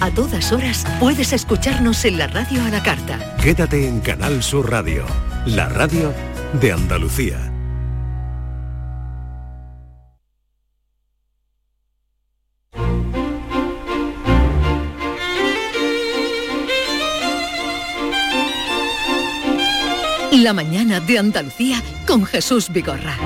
A todas horas puedes escucharnos en la radio a la carta. Quédate en Canal Sur Radio, la radio de Andalucía. La mañana de Andalucía con Jesús Vigorra.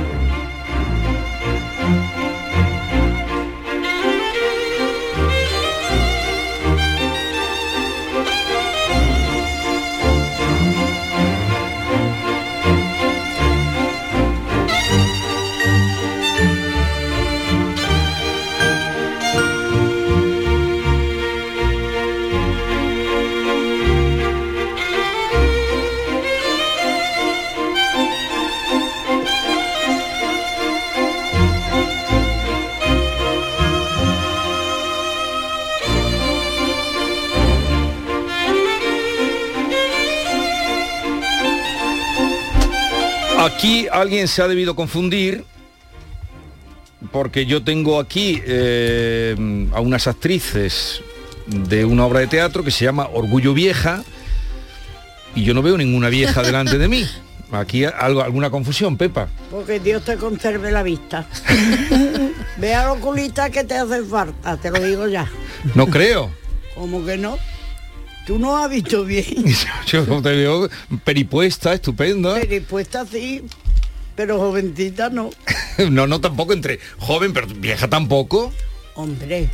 Alguien se ha debido confundir porque yo tengo aquí eh, a unas actrices de una obra de teatro que se llama Orgullo Vieja y yo no veo ninguna vieja delante de mí. Aquí algo, alguna confusión, Pepa. Porque Dios te conserve la vista. Vea los culitas que te hacen falta, te lo digo ya. No creo. ¿Cómo que no? Tú no has visto bien. Yo te veo peripuesta, estupenda. Peripuesta sí, pero jovencita no. no, no tampoco entre joven, pero vieja tampoco. Hombre,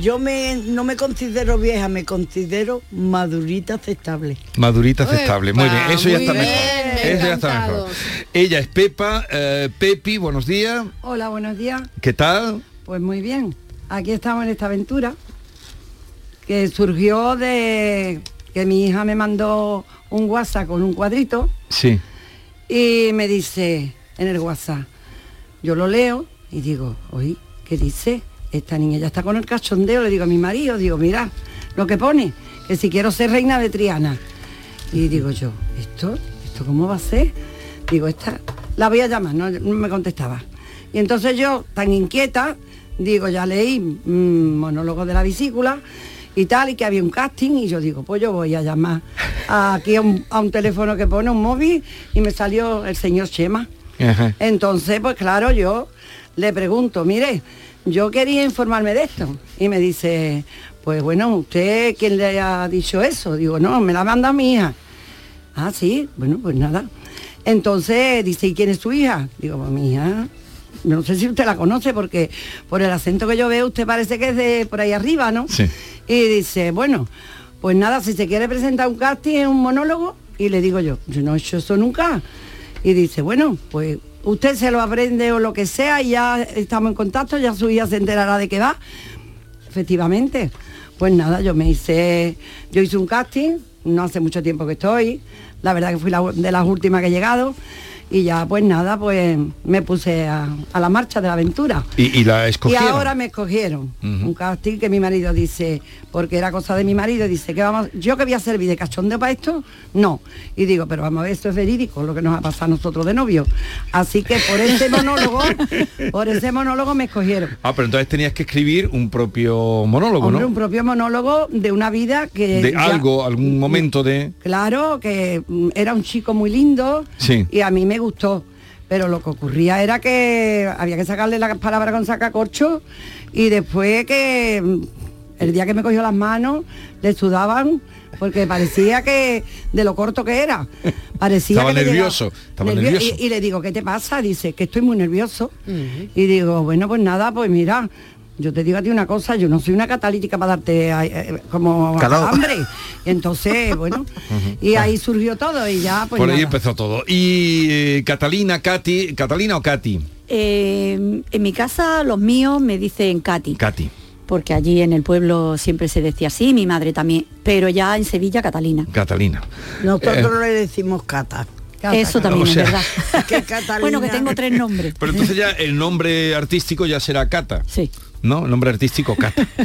yo me, no me considero vieja, me considero madurita aceptable. Madurita aceptable, muy bien, eso ya está bien, mejor. me Eso ya está mejor. Ella es Pepa, eh, Pepi, buenos días. Hola, buenos días. ¿Qué tal? Pues muy bien. Aquí estamos en esta aventura que surgió de que mi hija me mandó un WhatsApp con un cuadrito Sí. Y me dice en el WhatsApp, yo lo leo y digo, oye, ¿qué dice? Esta niña ya está con el cachondeo, le digo a mi marido, digo, mira, lo que pone, que si quiero ser reina de Triana. Y digo yo, ¿esto? ¿Esto cómo va a ser? Digo, esta, la voy a llamar, no, me contestaba. Y entonces yo, tan inquieta, digo, ya leí mm, monólogo de la vesícula y tal, y que había un casting, y yo digo, pues yo voy a llamar aquí a un, a un teléfono que pone un móvil, y me salió el señor Chema. Ajá. Entonces, pues claro, yo le pregunto, mire, yo quería informarme de esto. Y me dice, pues bueno, ¿usted quién le ha dicho eso? Digo, no, me la manda mi hija. Ah, sí, bueno, pues nada. Entonces dice, ¿y quién es su hija? Digo, pues mi hija, no sé si usted la conoce porque por el acento que yo veo usted parece que es de por ahí arriba, ¿no? Sí. Y dice, bueno, pues nada, si se quiere presentar un casting, un monólogo, y le digo yo, yo no he hecho eso nunca. Y dice, bueno, pues usted se lo aprende o lo que sea y ya estamos en contacto, ya su hija se enterará de qué va. Efectivamente. Pues nada, yo me hice, yo hice un casting, no hace mucho tiempo que estoy, la verdad que fui la- de las últimas que he llegado, y ya pues nada, pues me puse a, a la marcha de la aventura. Y, y la Y escogieron. ahora me escogieron un casting que mi marido dice, porque era cosa de mi marido, dice que vamos, yo que voy a servir de cachondeo para esto, no. Y digo, pero vamos a ver, esto es verídico, lo que nos ha pasado a nosotros de novio. Así que por ese monólogo, por ese monólogo me escogieron. Ah, pero entonces tenías que escribir un propio monólogo, Hombre, ¿no? un propio monólogo de una vida que... De ya- algo, algún momento de... Claro, que mm, era un chico muy lindo Sí. y a mí me gustó. Pero lo que ocurría era que había que sacarle las palabras con sacacorcho y después que mm, el día que me cogió las manos le sudaban porque parecía que de lo corto que era. Parecía Estaba que le nervioso, llegaba- estaba nervio- nervioso. Y, y le digo, ¿qué te pasa? Dice, que estoy muy nervioso. Y digo, bueno, pues nada, pues mira, yo te digo a ti una cosa, yo no soy una catalítica para darte eh, eh, como Calor. hambre. Y entonces, bueno, y ahí surgió todo y ya pues Por ahí nada. empezó todo. Y eh, Catalina, Katy, ¿Catalina o Katy? Eh, en mi casa los míos me dicen Katy, Katy. porque allí en el pueblo siempre se decía así, mi madre también, pero ya en Sevilla Catalina. Catalina. Nosotros Eh, le decimos cata. Eso también O sea- es verdad. Que bueno, que tengo tres nombres. Pero entonces ya el nombre artístico ya será Cata. Sí. ¿No? El nombre artístico Cata.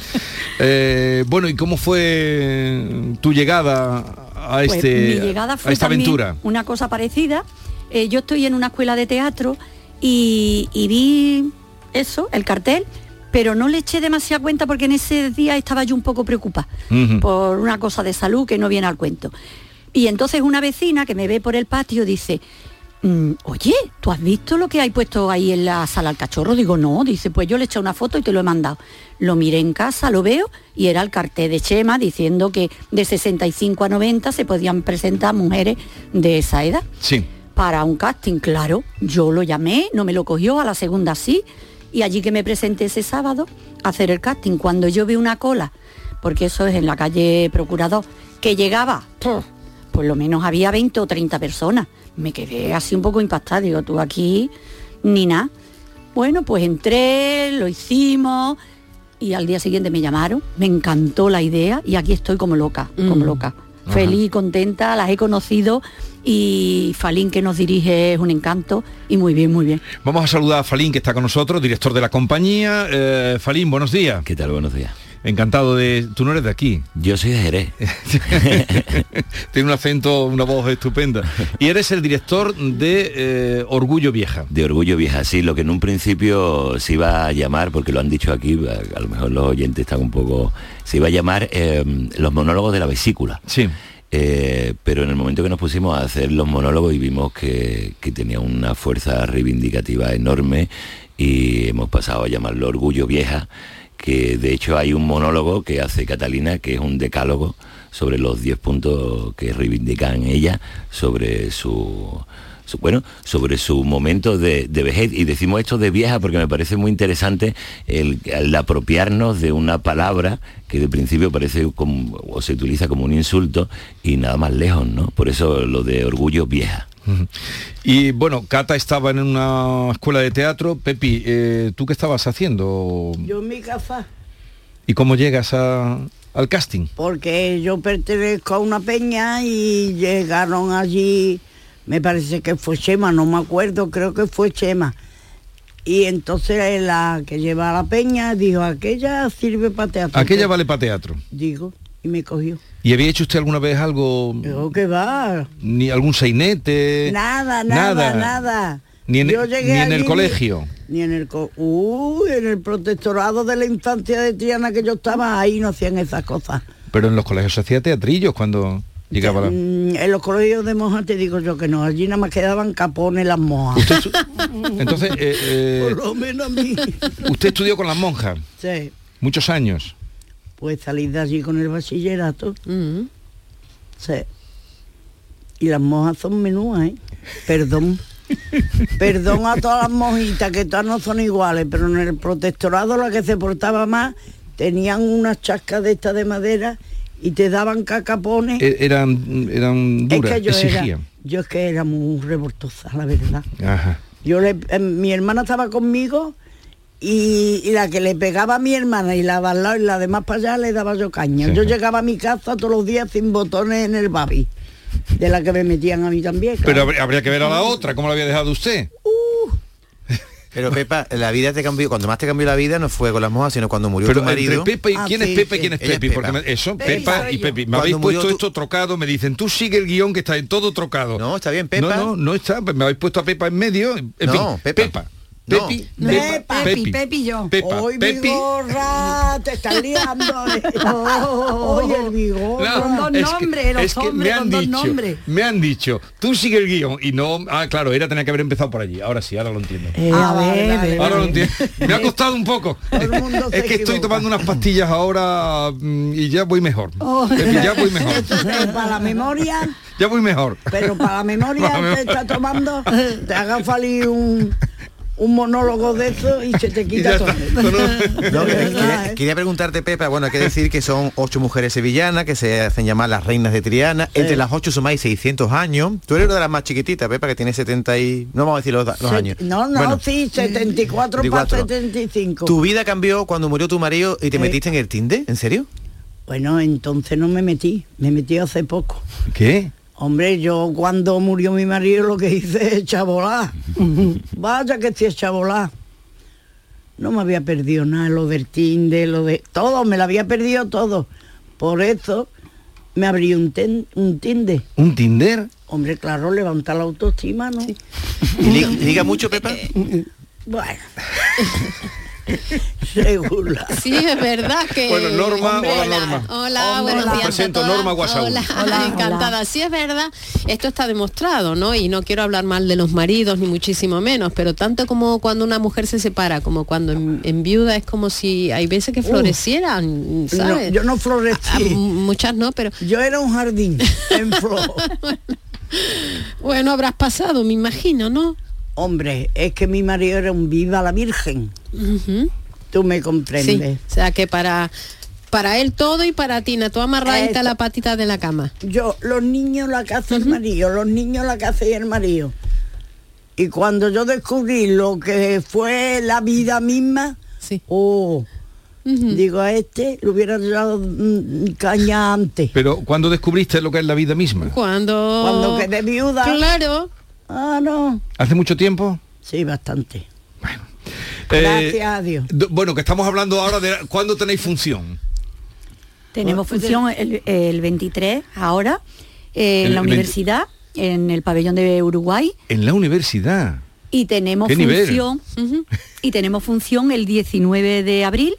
Eh, bueno, ¿y cómo fue tu llegada a, Pues este, mi llegada fue a esta aventura? una cosa parecida. Eh, yo estoy en una escuela de teatro y, y vi eso, el cartel, pero no le eché demasiada cuenta porque en ese día estaba yo un poco preocupada por una cosa de salud que no viene al cuento. Y entonces una vecina que me ve por el patio dice, "Mm, oye, ¿tú has visto lo que hay puesto ahí en la sala al cachorro? Digo, no, dice, pues yo le he echado una foto y te lo he mandado. Lo miré en casa, lo veo y era el cartel de Chema diciendo que de 65 a 90 se podían presentar mujeres de esa edad Sí. para un casting, claro. Yo lo llamé, no me lo cogió, a la segunda sí, y allí que me presenté ese sábado a hacer el casting, cuando yo vi una cola, porque eso es en la calle Procurador, que llegaba, por lo menos había 20 o 30 personas. Me quedé así un poco impactada, digo, tú aquí ni nada. Bueno, pues entré, lo hicimos y al día siguiente me llamaron, me encantó la idea y aquí estoy como loca, como loca. Feliz, contenta, las he conocido y Falín que nos dirige es un encanto y muy bien, muy bien. Vamos a saludar a Falín, que está con nosotros, director de la compañía. Eh, Falín, buenos días. ¿Qué tal? Buenos días. Encantado de... Tú no eres de aquí. Yo soy de Jerez. Tiene un acento, una voz estupenda. Y eres el director de eh, Orgullo Vieja. De Orgullo Vieja, sí, lo que en un principio se iba a llamar, porque lo han dicho aquí, a, a lo mejor los oyentes están un poco... Se iba a llamar eh, los monólogos de la vesícula. Sí. Eh, pero en el momento que nos pusimos a hacer los monólogos y vimos que, que tenía una fuerza reivindicativa enorme y hemos pasado a llamarlo Orgullo Vieja, que de hecho hay un monólogo que hace Catalina, que es un decálogo sobre los 10 puntos que reivindican ella, sobre su, bueno, sobre su momento de, de vejez. Y decimos esto de vieja porque me parece muy interesante el, apropiarnos de una palabra que de principio parece o se utiliza como un insulto y nada más lejos, ¿no? Por eso lo de orgullo vieja. Y bueno, Cata estaba en una escuela de teatro. Pepi, eh, ¿tú qué estabas haciendo? Yo en mi casa, ¿Y cómo llegas a- al casting? porque yo pertenezco a una peña y llegaron allí, me parece que fue Chema, no me acuerdo, creo que fue Chema. Y entonces la que lleva la peña dijo, aquella sirve para teatro. Aquella vale para teatro. Digo, y me cogió. ¿Y había hecho usted alguna vez algo, que va? ni algún sainete? Nada, nada, nada. Ni en, Yo llegué ni en el colegio. Ni en el co en el protectorado de la infancia de Triana que yo estaba, ahí no hacían esas cosas. Pero en los colegios se hacía teatrillos cuando llegaba la... Mm, En los colegios de monjas te digo yo que no, allí nada más quedaban capones las monjas. Entonces, eh, eh, Por lo menos a mí. usted estudió con las monjas sí, muchos años. Pues salí de allí con el bachillerato. Sí. Y las monjas son menúas, ¿eh? Perdón. Perdón a todas las monjitas, que todas no son iguales, pero en el protectorado la que se portaba más tenían unas chascas de estas de madera y te daban cacapones. E- Eran, eran es duras, que yo era, exigían. yo es que era muy revoltosa, la verdad. Ajá. Yo le, eh, mi hermana estaba conmigo y, y la que le pegaba a mi hermana y la la de más para allá le daba yo caña. Sí. Yo llegaba a mi casa todos los días sin botones en el babi, de la que me metían a mí también. Pero claro. habría, habría que ver a la otra, ¿cómo la había dejado usted? Pero Pepa, la vida te cambió, cuando más te cambió la vida no fue con las monjas, sino cuando murió Pero tu marido. Pepa y Ah, quién sí, es Pepa y sí. quién es Pepi, porque me- eso, Pepa y. Pepi. Me Cuando habéis puesto tu- esto trocado, me dicen, tú sigue el guion que está en todo trocado. No, está bien, Pepa. No, no, no está, me habéis puesto a Pepa en medio. En No, fin, Pepa. Pepa. No. Pepi, Pepa. Pepi, Pepi yo. Pepa, Hoy Pepi. vigorra, te estás liando. Oye, el vigorra. Con dos es que- nombres, los es que me hombres han con dos dicho, nombres. Me han dicho, tú sigue el guion y no. Ah, claro, era tenía que haber empezado por allí. Ahora sí, ahora lo entiendo. Eh, Ah, a ver, Ahora lo entiendo. Me ha costado un poco. Es que estoy tomando unas pastillas ahora mm, y ya voy mejor. Oh. Pepi, ya voy mejor. Para la memoria, Ya voy mejor. pero para la memoria Para la te está tomando, te haga salir un, un monólogo de eso y se te quita todo. No, quería, ¿eh? quería preguntarte, Pepa, bueno, hay que decir que son ocho mujeres sevillanas que se hacen llamar las reinas de Triana. Entre las ocho sumáis 600 años. Tú eres una de las más chiquititas, Pepa, que tiene 70 y... No vamos a decir los, los Se- años. No, no, Bueno, sí, 74 para 74. 75. Tu vida cambió cuando murió tu marido y te Eh. metiste en el Tinder, ¿en serio? Bueno, entonces no me metí, me metí hace poco. ¿Qué? Hombre, yo cuando murió mi marido lo que hice es chabolar. Vaya que estoy chabolar. No me había perdido nada, lo del Tinder, lo de... Todo, me lo había perdido todo. Por eso me abrí un, ten- un Tinder. ¿Un Tinder? Hombre, claro, levanta la autoestima, ¿no? ¿Y li- liga mucho, Pepa? Bueno. Regular. Sí, es verdad que... Bueno, Norma, Hombre, hola, Norma. Hola, Hombre, buenos días a presento, todas. Norma Guasaúl. Hola, Hola. encantada. Sí, es verdad, esto está demostrado, ¿no? Y no quiero hablar mal de los maridos, ni muchísimo menos, pero tanto como cuando una mujer se separa, como cuando en, en viuda, es como si hay veces que florecieran, No, ¿sabes? yo no Ah, florecí. muchas no, pero Yo era un jardín en flor. bueno, habrás pasado, me imagino, ¿no? Hombre, es que mi marido era un viva la Virgen. Tú me Sí, comprendes. o sea que para para él todo y para Tina, tú amarradita la patita de la cama. Yo, los niños la casa el marido, los niños la casa y el marido. Y cuando yo descubrí lo que fue la vida misma, Sí. oh, digo a este, le hubiera dado mm, caña antes. Pero cuando descubriste lo que es la vida misma? Cuando Cuando quedé viuda. Claro. Ah, no. ¿Hace mucho tiempo? Sí, bastante. Eh, Gracias a Dios. bueno, que estamos hablando ahora de cuándo tenéis función. Tenemos función el, el 23 ahora eh, en El la 20 universidad, en el pabellón de Uruguay. En la universidad. Y tenemos función y tenemos función el 19 de abril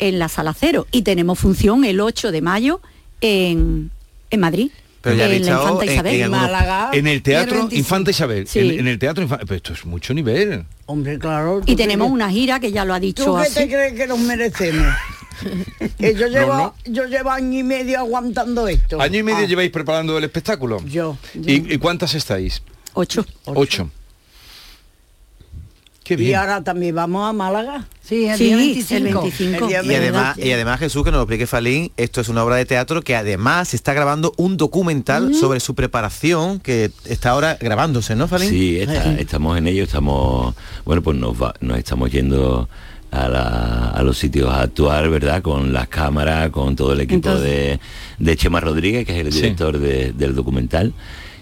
en la sala cero y tenemos función el 8 de mayo en, en Madrid. Pero ya en la Infanta Isabel. en algunos- Málaga. En el teatro 25. Infanta Isabel. Sí. En, en el teatro Infanta... Pero esto es mucho nivel. Hombre, claro. Y ¿tú tenemos una gira que ya lo ha dicho ¿Tú qué así. te crees que nos merecemos? que yo llevo, no. yo llevo año y medio aguantando esto. Año y medio Ah, lleváis preparando el espectáculo. Yo. ¿Y, y cuántas estáis? Ocho. Ocho. Qué Y bien. ahora también vamos a Málaga. Sí, el Sí, día el 25. 25. El día Y además, ¿verdad? y además Jesús, que nos lo explique Falín, esto es una obra de teatro que además se está grabando un documental sobre su preparación que está ahora grabándose, ¿no, Falín? Sí, está- estamos en ello, estamos, bueno, pues nos, va- nos estamos yendo a, la- a los sitios a actuar, ¿verdad? Con las cámaras, con todo el equipo de, de Chema Rodríguez, que es el Sí. director de- del documental.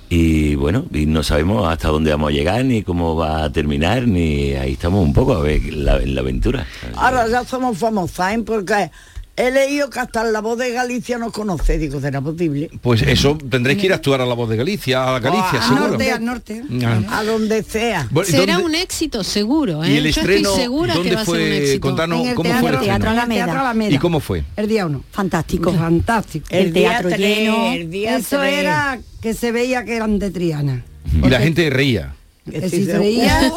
Y bueno, y no sabemos hasta dónde vamos a llegar, ni cómo va a terminar, ni ahí estamos un poco a ver la, la aventura. Ahora ya somos famosas, ¿eh? Porque he leído que hasta la voz de Galicia nos conoce. Digo, ¿será posible? Pues eso, tendréis que ir a actuar a la voz de Galicia, a Galicia, Ah, Al seguro. norte, al norte. Ah. A donde sea. Bueno, ¿y Será dónde- un éxito, seguro. ¿eh? ¿Y el Yo estreno estoy segura que va a ser un éxito. Contanos En el cómo teatro, fue el Teatro el Alameda. ¿Y cómo fue? El día uno. Fantástico. Fantástico. El teatro día lleno. tres, el día Eso tres. era que se veía que eran de Triana. Y la gente reía. Si se- veía,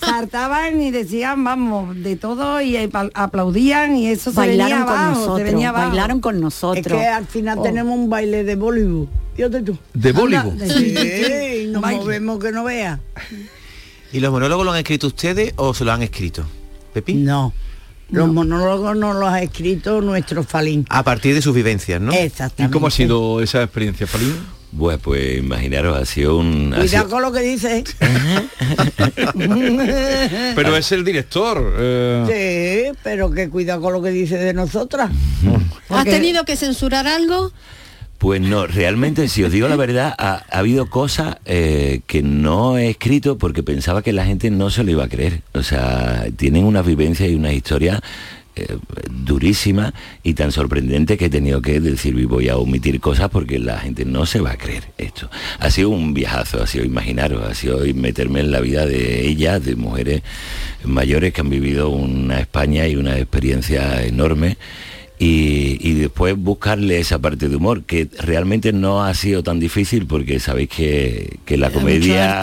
saltaban y decían, vamos, de todo y apl- aplaudían y eso se venía Bailaron con abajo, se nosotros. venía abajo. Bailaron con Es nosotros. que al final Oh. tenemos un baile de Bollywood. Fíjate tú. De Bollywood. de- Sí, nos Baile. movemos que no veas. ¿Y los monólogos lo han escrito ustedes o se lo han escrito? ¿Pepi? No. Los monólogos nos los ha escrito nuestro Falín. A partir de sus vivivencias, ¿no? Exactamente. ¿Y cómo ha sido esa experiencia, Falín? Pues, pues imaginaros, ha sido un... ha Cuidado sido- con lo que dices. Pero es el director. eh, Sí, pero que cuidado con lo que dice de nosotras. ¿Has tenido que censurar algo? Pues no, realmente, si os digo la verdad, ha, ha habido cosas eh, que no he escrito porque pensaba que la gente no se lo iba a creer. O sea, tienen unas vivencias y unas historias eh, durísimas y tan sorprendentes que he tenido que decir, "Y voy a omitir cosas porque la gente no se va a creer esto. Ha sido un viajazo, ha sido imaginaros, ha sido meterme en la vida de ellas, de mujeres mayores que han vivido una España y una experiencia enorme y, y después buscarle esa parte de humor, que realmente no ha sido tan difícil porque sabéis que, que la comedia...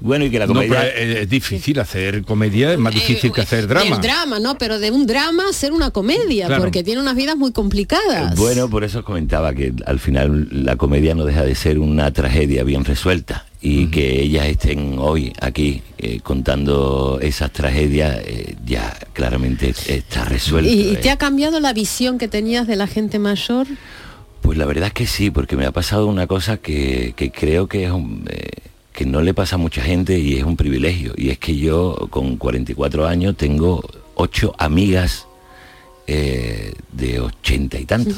Bueno, y que la No, comedia... pero es, difícil hacer comedia, es más difícil que hacer drama. El drama, ¿no? Pero de un drama ser una comedia, Claro. porque tiene unas vidas muy complicadas. Bueno, por eso os comentaba que al final la comedia no deja de ser una tragedia bien resuelta y que ellas estén hoy aquí eh, contando esas tragedias eh, ya claramente está resuelto. ¿Y, eh. te ha cambiado la visión que tenías de la gente mayor? Pues la verdad es que sí, porque me ha pasado una cosa que, que creo que es un, que no le pasa a mucha gente y es un privilegio. Y es que yo con 44 años tengo ocho amigas de ochenta y tantos.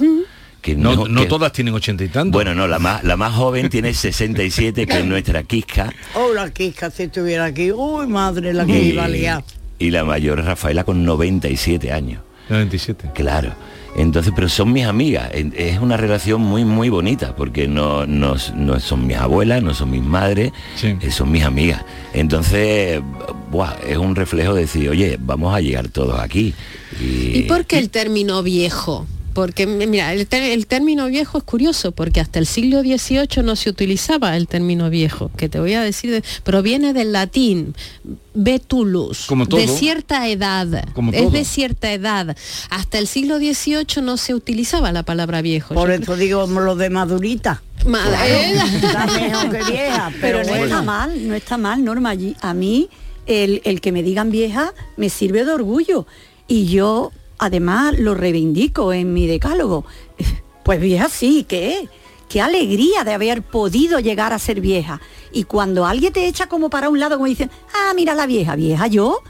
Que No, no que- todas tienen ochenta y tantos. Bueno, no, la más, la más joven tiene 67, que es nuestra Quisca. Oh, la Kika, si estuviera aquí. Uy, madre, la que Y, iba a liar. y la mayor Rafaela con 97 años. 97. Claro. Entonces, pero son mis amigas. Es una relación muy, muy bonita, porque no, no, no son mis abuelas, no son mis madres, eh, son mis amigas. Entonces, buah, es un reflejo de decir, oye, vamos a llegar todos aquí. Y, ¿Y por qué el término viejo? Porque mira, el, ter- el término viejo es curioso, porque hasta el siglo XVIII no se utilizaba el término viejo, que te voy a decir, de- proviene del latín vetulus, Como de cierta edad, Como es todo. de cierta edad. Hasta el siglo XVIII no se utilizaba la palabra viejo. Por Yo eso digo lo de madurita. Madre- Está mejor que vieja, pero, pero, no bueno. está mal, no está mal, Norma. Allí, a mí el, el que me digan vieja me sirve de orgullo. Y yo además lo reivindico en mi decálogo. Pues vieja sí, ¿qué? Qué alegría de haber podido llegar a ser vieja. Y cuando alguien te echa como para un lado, como dicen, ah, mira la vieja, vieja yo,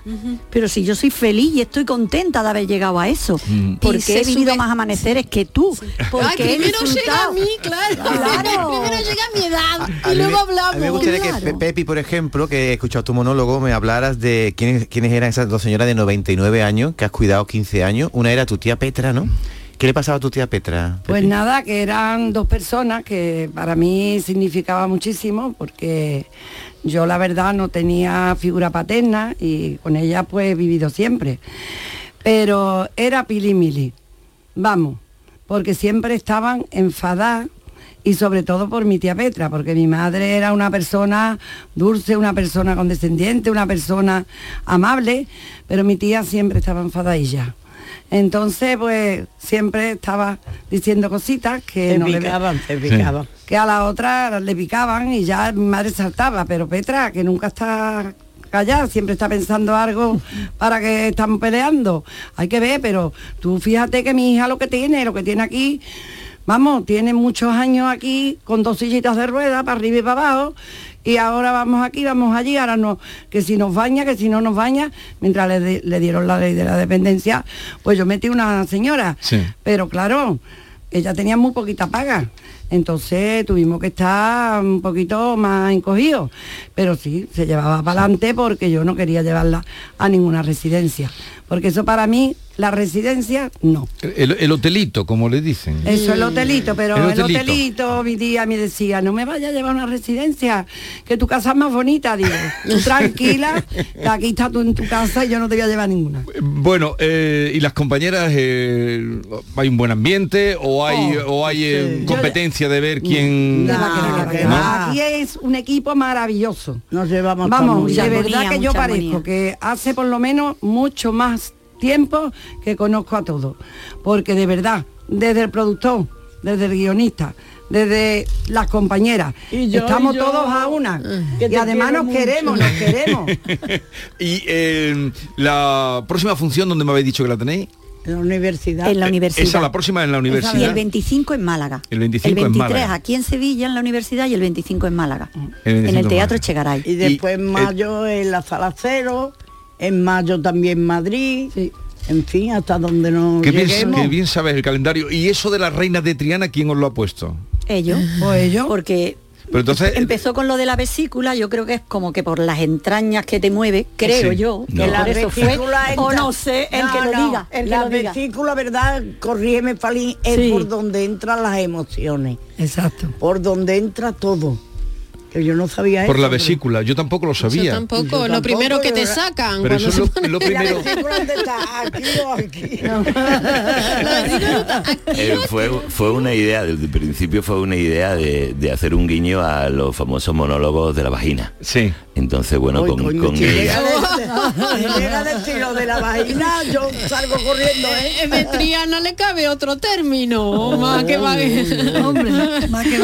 pero si yo soy feliz y estoy contenta de haber llegado a eso, Y porque he vivido sube- más amaneceres que tú, porque Ay, he primero llega a mí, claro. Claro. primero llega a mi edad A y luego hablamos. A mí me gustaría que Pe- Pepi, por ejemplo, que he escuchado tu monólogo, me hablaras de quiénes, quiénes eran esas dos señoras de 99 años que has cuidado 15 años. Una era tu tía Petra, ¿no? ¿Qué le pasaba a tu tía Petra? Pues nada, que eran dos personas que para mí significaba muchísimo porque yo la verdad no tenía figura paterna y con ella pues he vivido siempre. Pero era pilimili, vamos, porque siempre estaban enfadadas y sobre todo por mi tía Petra, porque mi madre era una persona dulce, una persona condescendiente, una persona amable, pero mi tía siempre estaba enfadadilla. Entonces, pues siempre estaba diciendo cositas que no le- picaban, picaban. que a la otra le picaban y ya mi madre saltaba, pero Petra, que nunca está callada, siempre está pensando algo para que están peleando. Hay que ver, pero tú fíjate que mi hija lo que tiene, lo que tiene aquí, vamos, tiene muchos años aquí con dos sillitas de ruedas para arriba y para abajo. Y ahora vamos aquí, vamos allí, ahora no, que si nos baña, que si no nos baña, mientras le, di- le dieron la ley de la dependencia, pues yo metí una señora. Sí. Pero claro, ella tenía muy poquita paga. Entonces tuvimos que estar un poquito más encogidos. Pero sí, se llevaba para adelante porque yo no quería llevarla a ninguna residencia. Porque eso para mí, la residencia, no. El, el hotelito, como le dicen. Eso es el hotelito, pero El el hotelito. mi tía me decía, no me vayas a llevar una residencia, que tu casa es más bonita, digo, tú tranquila, que aquí está tú en tu casa y yo no te voy a llevar ninguna. Bueno, eh, ¿y las compañeras, eh, hay un buen ambiente o hay, o hay eh, sí. competencia de ver quién... Que que ¿No? va. Aquí es un equipo maravilloso. Nos llevamos Vamos, de verdad que yo parezco que hace por lo menos mucho más tiempo que conozco a todos. Porque de verdad, desde el productor, desde el guionista, desde las compañeras, Y yo, estamos y yo. todos a una. Que Y además nos mucho. queremos, nos queremos. y eh, la próxima función, donde me habéis dicho que la tenéis? En la universidad. En la universidad. Esa, la próxima en la universidad. Y el 25 en Málaga. El 25 en 23 Málaga. aquí en Sevilla en la universidad y el 25 en Málaga. El 25 en el en Teatro Málaga. Echegaray. Y después en eh, mayo en la sala cero, en mayo también Madrid, en fin, hasta donde nos Qué bien, qué bien sabes el calendario. ¿Y eso de las reinas de Triana, quién os lo ha puesto? Ellos. Pues ellos. Porque Pero entonces... empezó con lo de la vesícula, yo creo que es como que por las entrañas que te mueve, creo Sí. yo, No. que La por eso fue, vesícula o no sé, el No, que lo no, diga, el que la lo diga. vesícula, verdad, corrígeme Falín, es Sí. por donde entran las emociones, Exacto. por donde entra todo. Que yo no sabía Por eso, la pero- vesícula, yo tampoco lo Yo sabía. tampoco, Yo lo primero que te sacan. Pero cuando eso es lo, pone- lo ¿La primero. vesícula dónde está? ¿Aquí o aquí? Eh, fue, fue una idea, desde el principio fue una idea de, de hacer un guiño a los famosos monólogos de la vagina. Sí. Entonces, bueno, con, con llega de- si llega del estilo de la vagina, yo salgo corriendo, ¿eh? De Triana le cabe otro término, más que va Hombre, más que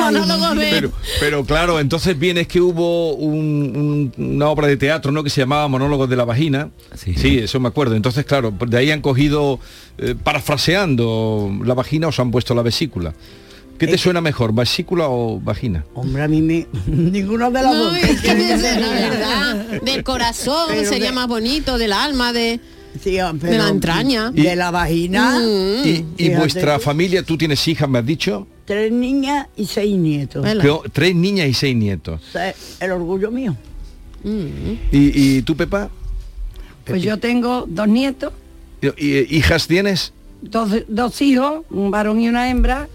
Pero, pero claro, entonces viene es que hubo un- un- una obra de teatro, ¿no? Que se llamaba Monólogos de la Vagina. Sí. eso me acuerdo. Entonces, claro, de ahí han cogido, eh, parafraseando la vagina, os han puesto la vesícula. ¿Qué te suena mejor, vesícula o vagina? Hombre, a mí me... Ninguno de las No, dos. es que de- de- la verdad, del corazón Pero sería de- más bonito, del alma, de... Sí, de pero la entraña. De la vagina. Mm. Y, y vuestra familia, tú tienes hijas, me has dicho, Tres niñas y seis nietos. Pero tres niñas y seis nietos. El orgullo mío. Mm. ¿Y, y tú, Pepa? Pues yo tengo dos nietos, ¿Y- y- ¿Hijas tienes? dos, dos hijos, un varón y una hembra,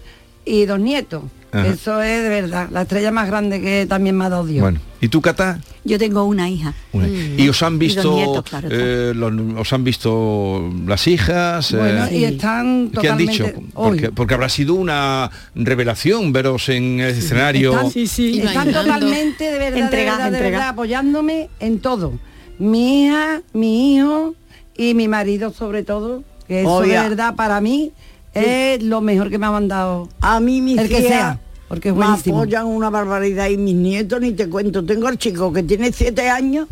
y dos nietos. Ajá. Eso es de verdad, la estrella más grande que también me ha dado Dios. Bueno, ¿y tú, Cata? Yo tengo una hija. Una- ¿Y os han visto nietos, claro, eh, los- os han visto las hijas? Bueno, eh, y están ¿Qué han dicho? Porque, Hoy. porque habrá sido una revelación veros en el escenario. Están, Y están bailando. totalmente de verdad, Entrega, de verdad, de entrega. verdad, apoyándome en todo. Mi hija, mi hijo y mi marido sobre todo, que eso Oiga. de verdad para mí es lo mejor que me ha mandado A mí mis el que sea, porque es me buenísimo. apoyan una barbaridad y mis nietos ni te cuento. Tengo al chico que tiene siete años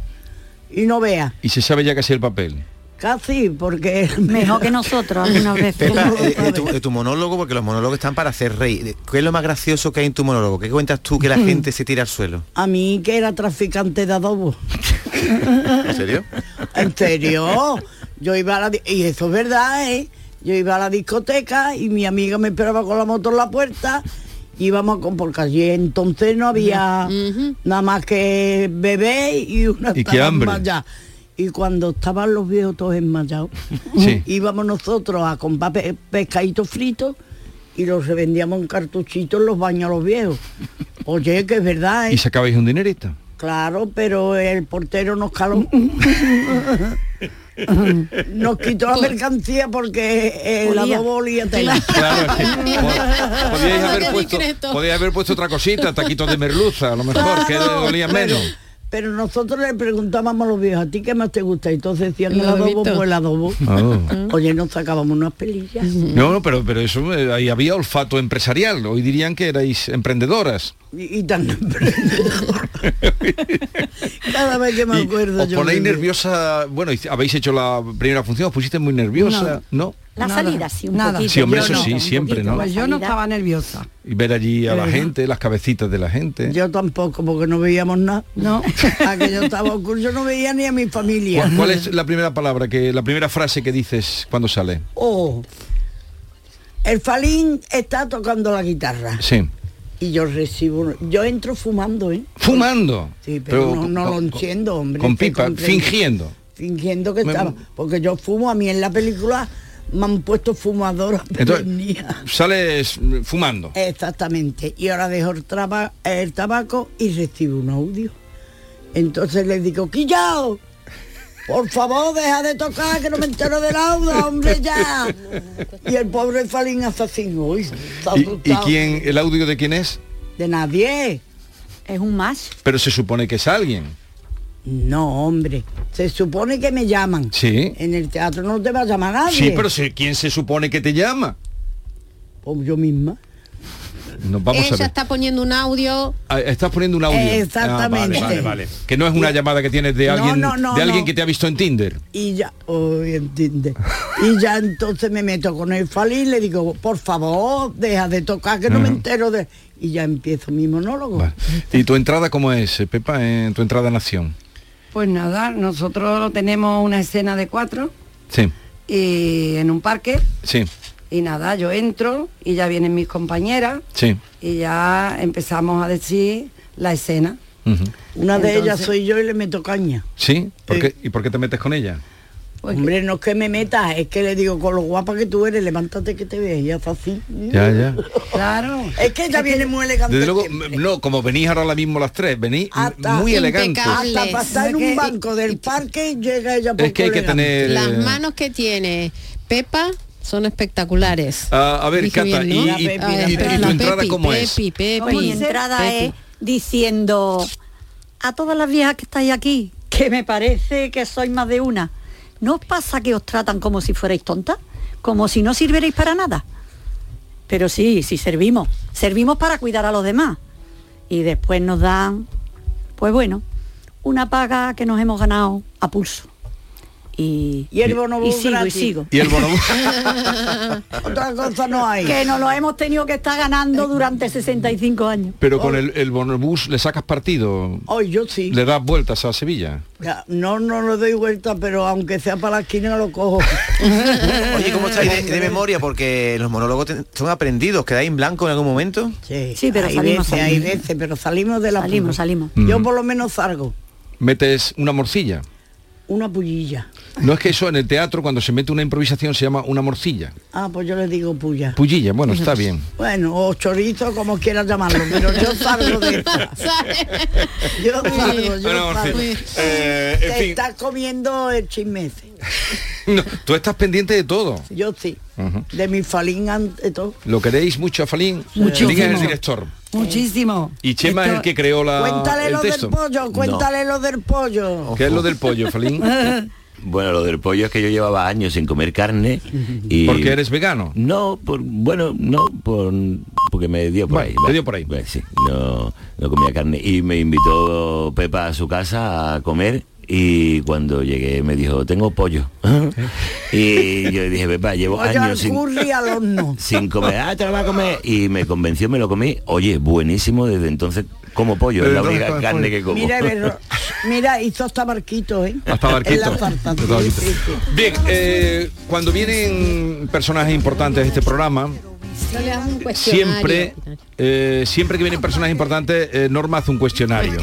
y no vea. Y se sabe ya casi el papel. Casi, porque Mejor que nosotros algunas veces. Pepa, eh, tu, de tu monólogo, porque los monólogos están para hacer reír. ¿Qué es lo más gracioso que hay en tu monólogo? ¿Qué cuentas tú que la gente se tira al suelo? a mí que era traficante de adobo. ¿En serio? ¿En serio? Yo iba a la... Y eso es verdad, ¿eh? Yo iba a la discoteca y mi amiga me esperaba con la moto en la puerta. Íbamos con... Porque allí entonces no había nada más que bebé y una Y qué hambre. ya Y cuando estaban los viejos todos enmayados, Sí. íbamos nosotros a comprar pe- pescaditos fritos y los revendíamos en cartuchitos en los baños a los viejos. Oye, que es verdad, ¿eh? ¿Y sacabais un dinerito? Claro, pero el portero nos caló. nos quitó la mercancía porque el Olía. adobo olía tela. Claro, es que po- podíais haber puesto, discreto. podíais haber puesto otra cosita, taquitos de merluza, a lo mejor, que Claro, dolía pero- menos. Pero nosotros le preguntábamos a los viejos, ¿a ti qué más te gusta? Y entonces decían El adobo, pues el adobo. Oh. Oye, nos sacábamos unas pelillas. No, no, pero, pero eso, eh, ahí había olfato empresarial. Hoy dirían que erais emprendedoras. Y, y tan. Cada vez que me acuerdo ¿Os yo. ponéis me- nerviosa? Bueno, habéis hecho la primera función, os pusiste muy nerviosa, ¿no? La Nada, salida, sí, un nada. poquito. Sí, hombre, Yo eso no, sí, siempre, poquito, ¿no? la Pues yo no estaba nerviosa. Y ver allí a la gente, las cabecitas de la gente. Yo tampoco, porque no veíamos nada. No. Aquello estaba oscuro, yo no veía ni a mi familia. ¿Cuál, cuál es la primera palabra, que la primera frase que dices cuando sale? Oh, el Falín está tocando la guitarra Sí. Y yo recibo, yo entro fumando, ¿eh? Fumando. Sí, pero, no, no con- lo enciendo, hombre. Con pipa, fingiendo. Fingiendo que Me- estaba, porque yo fumo, a mí en la película me han puesto fumadora Entonces, sales fumando. Exactamente. Y ahora dejo el, traba- el tabaco y recibo un audio. Entonces le digo, Quillao, por favor, deja de tocar, que no me entero del audio, hombre, ya. Y el pobre Falín asesino, uy, está ¿Y, y quién, el audio de quién es? De nadie. Es un match. Pero se supone que es alguien. No, hombre. Se supone que me llaman. Sí. En el teatro no te va a llamar nadie. Sí, pero si- ¿quién se supone que te llama? Pues yo misma. Nos vamos a Ella ver. está poniendo un audio. Ah, Estás poniendo un audio. Exactamente. Ah, vale, vale, vale. Que no es una llamada que tienes de alguien, no, no, de alguien no. que te ha visto en Tinder. Y ya, oh, entiende. Y ya entonces me meto con el Falín y le digo, por favor, deja de tocar, que no me Ajá. entero de... Y ya empiezo mi monólogo. Vale. ¿Y tu entrada cómo es, Pepa, en tu entrada en acción? Pues nada, nosotros tenemos una escena de cuatro Sí, y en un parque sí, y nada, yo entro y ya vienen mis compañeras sí. y ya empezamos a decir la escena. Una de ellas soy yo y le meto caña. ¿Sí? ¿Por qué? ¿Y por qué te metes con ella? Pues Hombre, no es que me metas, es que le digo, con lo guapa que tú eres, levántate que te veas y haz así. Ya, ya. claro. Es que ella viene muy elegante. Desde luego, siempre. no, como venís ahora mismo las tres, venís Hasta muy elegantes. impecable. Hasta pasar en un banco del parque llega ella por Es que hay que tener... Las manos que tiene Pepa son espectaculares. Ah, a ver, Dije Cata, bien, y, entrada Pepi, cómo es? Pepi. Mi entrada es diciendo a todas las viejas que estáis aquí, que me parece que sois más de una, ¿no os pasa que os tratan como si fuerais tontas? Como si no sirvierais para nada. Pero sí, sí servimos. Servimos para cuidar a los demás. Y después nos dan, pues bueno, una paga que nos hemos ganado a pulso. Y, Y el bono y sigo, y gratis. sigo. Y el bono... Otra cosa no hay. Que nos lo hemos tenido que estar ganando durante 65 años. Pero con el, el bonobús le sacas partido, Hoy yo sí. le das vueltas a Sevilla. Ya, No, no le doy vuelta, pero aunque sea para la esquina lo cojo. Oye, ¿cómo estáis de, de memoria? Porque los monólogos son aprendidos, ¿quedáis en blanco en algún momento? Sí, Sí, pero hay salimos, veces, hay salimos. veces, pero salimos de la Salimos, salimos. Yo Mm. por lo menos salgo Metes una morcilla. una pullilla. No es que eso en el teatro cuando se mete una improvisación se llama una morcilla. Ah, pues yo le digo puya. Pullilla, bueno, está bien. Bueno, o chorizo, como quieras llamarlo, pero yo salgo de esta. Yo salgo, yo Bueno, en salgo. eh, en Te fin. estás comiendo el chisme ese. No, tú estás pendiente de todo. Yo sí. De mi falín ante todo. ¿Lo queréis mucho a Falín? Muchísimo. Falín es el director. Muchísimo. Y Chema es el que creó la, Cuéntale el lo texto. del pollo, cuéntale lo del pollo. ¿Qué es lo del pollo, Falín? Bueno, lo del pollo es que yo llevaba años sin comer carne y... Porque eres vegano. No, por, bueno, no, por, porque me dio por Bueno, ahí. te dio por ahí. Va, sí, no, no comía carne. Y me invitó Pepa a su casa a comer y cuando llegué me dijo, tengo pollo. y yo dije, Pepa, llevo Pollo años sin, al horno. sin comer. Ah, te lo vas a comer. Y me convenció, me lo comí. Oye, buenísimo, desde entonces como pollo, es la única carne pollo. que como. Mira, Berro- mira, hizo hasta barquito, ¿eh? Hasta barquito. En la tarta, Hasta sí, barquito. sí, sí. Bien, eh, cuando vienen personajes importantes de este programa, siempre, eh, siempre que vienen personajes importantes, eh, Norma hace un cuestionario.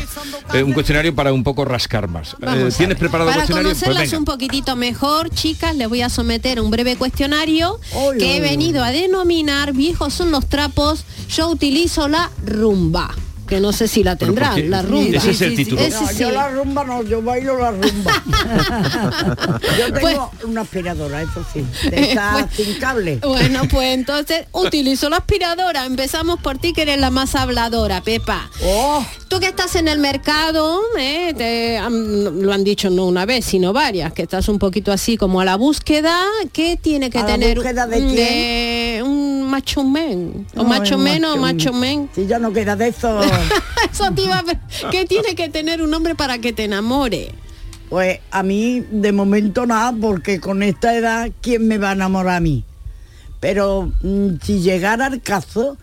Eh, un cuestionario para un poco rascar más. Eh, ¿Tienes preparado el Para cuestionario? Pues conocerlas venga. un poquitito mejor, chicas, les voy a someter un breve cuestionario que he venido a denominar viejos son los trapos. Yo utilizo la rumba, que no sé si la Pero ¿por tendrán, la rumba. Ese es el título. Ese No, sí. yo la rumba no, yo bailo la rumba. yo Pues- tengo una aspiradora, eso sí. De esa Pues- sin cable. Bueno, pues entonces utilizo la aspiradora. Empezamos por ti, que eres la más habladora, Pepa. Oh, Tú que estás en el mercado, eh, te lo han dicho no una vez, sino varias, que estás un poquito así como a la búsqueda, ¿qué tiene que ¿A la tener búsqueda de quién? un macho men? O macho men o macho men. si ya no queda de eso. Eso te iba a. ¿Qué tiene que tener un hombre para que te enamore? Pues a mí de momento nada, porque con esta edad, ¿quién me va a enamorar a mí? Pero mm, si llegara al caso,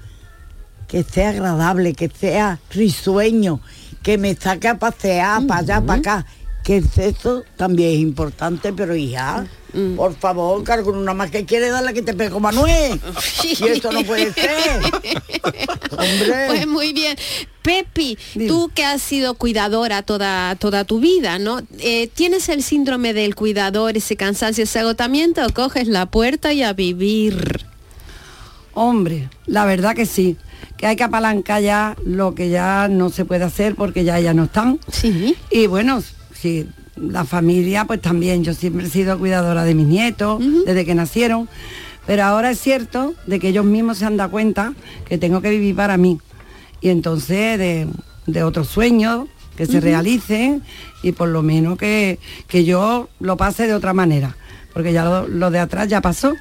que sea agradable, que sea risueño, que me saque a pasear para allá, para acá. Que el sexo también es importante, pero hija, Mm. por favor, cargo una más que quiere darle que te pego Manuel. y esto no puede ser. Hombre. Pues muy bien. Pepi, tú que has sido cuidadora toda, toda tu vida, ¿no? Eh, ¿Tienes el síndrome del cuidador, ese cansancio, ese agotamiento? ¿O coges la puerta y a vivir? Hombre, la verdad que sí, que hay que apalancar ya lo que ya no se puede hacer porque ya ya no están. Sí. Y bueno, sí, la familia pues también, yo siempre he sido cuidadora de mis nietos desde que nacieron, pero ahora es cierto de que ellos mismos se han dado cuenta que tengo que vivir para mí. Y entonces de, de otros sueños que se realicen y por lo menos que, que yo lo pase de otra manera. Porque ya lo, lo de atrás ya pasó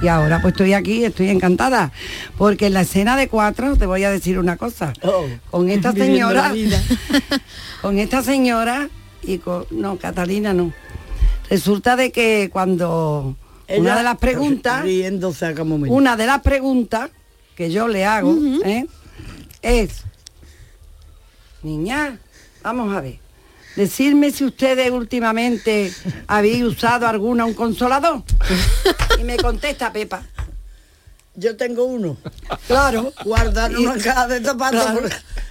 y ahora pues estoy aquí, estoy encantada. Porque en la escena de cuatro te voy a decir una cosa. Oh, con esta señora, con esta señora y con no Catalina no resulta de que cuando una de las preguntas una de las preguntas que yo le hago ¿eh? es niña vamos a ver decirme si ustedes últimamente habéis usado alguna un consolador y me contesta Pepa Yo tengo uno. claro Guardar una caja de zapatos. Claro.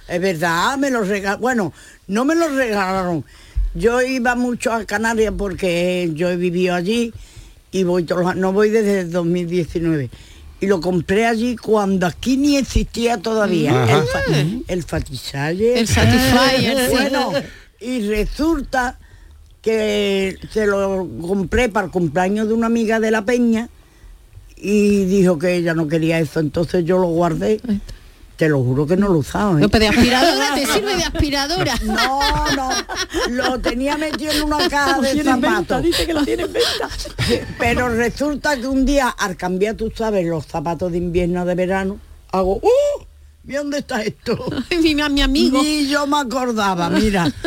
Es verdad, me los regalaron. Bueno, no me los regalaron. Yo iba mucho a Canarias porque yo he vivido allí y voy todos los- no voy desde el 2019. Y lo compré allí cuando aquí ni existía todavía. Ajá. El, fa- el Fatisalle. El Satisfyer. Bueno, y resulta que se lo compré para el cumpleaños de una amiga de la Peña y dijo que ella no quería eso, entonces yo lo guardé. Te lo juro que no lo usaba. ¿eh? No, pero de aspiradora te sirve de aspiradora. No, no, lo tenía metido en una caja de zapatos. dice que lo tiene en venta Pero resulta que un día, al cambiar, tú sabes, los zapatos de invierno de verano, hago, ¡uh! ¿Y dónde está esto? mi, mi amigo. Ni yo me acordaba, mira.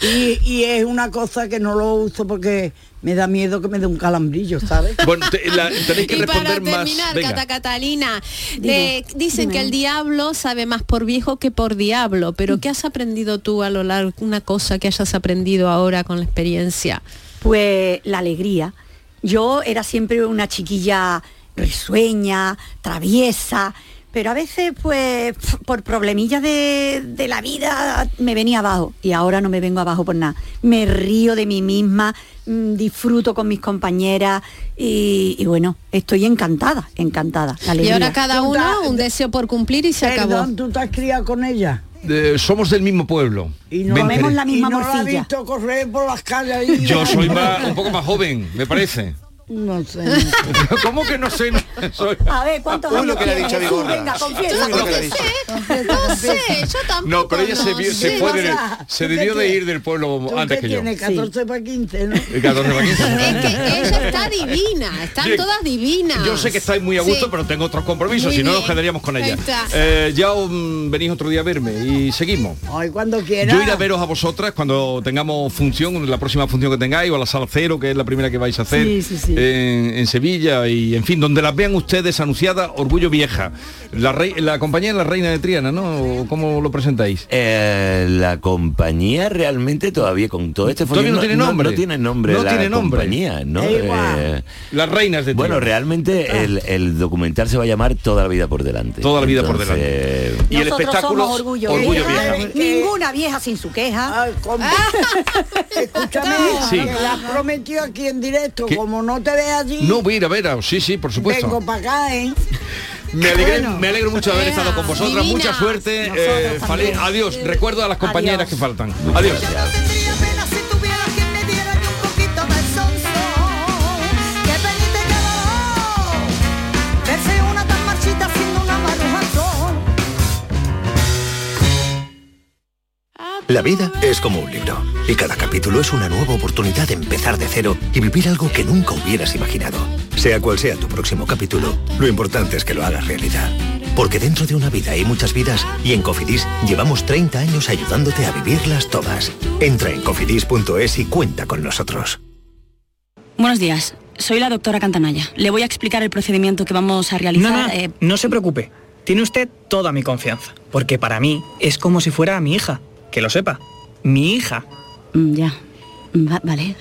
Y, y es una cosa que no lo uso porque me da miedo que me dé un calambrillo, ¿sabes? Bueno, te- la- tenéis que Y para responder más. terminar, Venga. Cata Catalina, Dime, eh, dicen dime. que el diablo sabe más por viejo que por diablo, pero ¿qué has aprendido tú a lo largo, una cosa que hayas aprendido ahora con la experiencia? Pues la alegría. Yo era siempre una chiquilla risueña, traviesa, pero a veces pues por problemillas de, de la vida me venía abajo y ahora no me vengo abajo por nada. Me río de mí misma, mm, disfruto con mis compañeras y, y bueno, estoy encantada, encantada. La Y ahora cada uno un deseo por cumplir y se acabó. Perdón, ¿tú te has criado con ella? Eh, somos del mismo pueblo. Y no, y no la has visto correr por las calles. Yo soy más- un poco más joven, me parece. No sé. ¿Cómo que no sé? Soy- A ver, ¿cuántos años lo que le ha tienes, dicho Jesús? Vigorra. Venga, confiesa. Ha dicho. No sé, yo tampoco. No, pero ella se, vio- se sé. fue O sea, se ¿tú debió de ir del pueblo ¿Tú antes que yo. tienes? 14 para 15, ¿no? El 14 para 15. Es que ella está divina, están todas divinas. Yo sé que estáis muy a gusto, Sí. pero tengo otros compromisos, si no nos quedaríamos con ella. Eh, ya um, venís otro día a verme y seguimos. Hoy cuando quiera. Yo iré a veros a vosotras cuando tengamos función, la próxima función que tengáis, o a la sala cero, que es la primera que vais a hacer Sí, sí, sí. En, en Sevilla, y en fin, donde las vean ustedes anunciada Orgullo Vieja. La, rey, la compañía es la Reina de Triana, ¿no? ¿O ¿Cómo lo presentáis? Eh, la compañía realmente todavía con todo este Todavía no follón tiene nombre. No, tiene nombre No la tiene nombre. compañía, ¿no? Eh, Las reinas de bueno, Triana. realmente el, el documental se va a llamar Toda la vida por delante. Toda la vida por Entonces, Y el espectáculo somos orgullo, Orgullo vieja. Vieja. Ninguna vieja sin su queja. Escúchame, Sí. que la has prometido aquí en directo, ¿Qué? como no te ve allí, No, voy a ir a ver, a- sí, sí, por supuesto. vengo para acá, ¿eh? Me, alegré- Bueno. me alegro mucho de haber estado con vosotras. Divinas. Mucha suerte. Eh, adiós. Recuerdo a las compañeras que faltan. Adiós. La vida es como un libro y cada capítulo es una nueva oportunidad de empezar de cero y vivir algo que nunca hubieras imaginado. Sea cual sea tu próximo capítulo, lo importante es que lo hagas realidad. Porque dentro de una vida hay muchas vidas y en Cofidis llevamos 30 años ayudándote a vivirlas todas. Entra en cofidis.es y cuenta con nosotros. Buenos días, soy la doctora Cantanaya. Le voy a explicar el procedimiento que vamos a realizar. No, no, eh, no se preocupe. Tiene usted toda mi confianza. Porque para mí es como si fuera mi hija. Que lo sepa. Mi hija. mm, ya. Va- vale.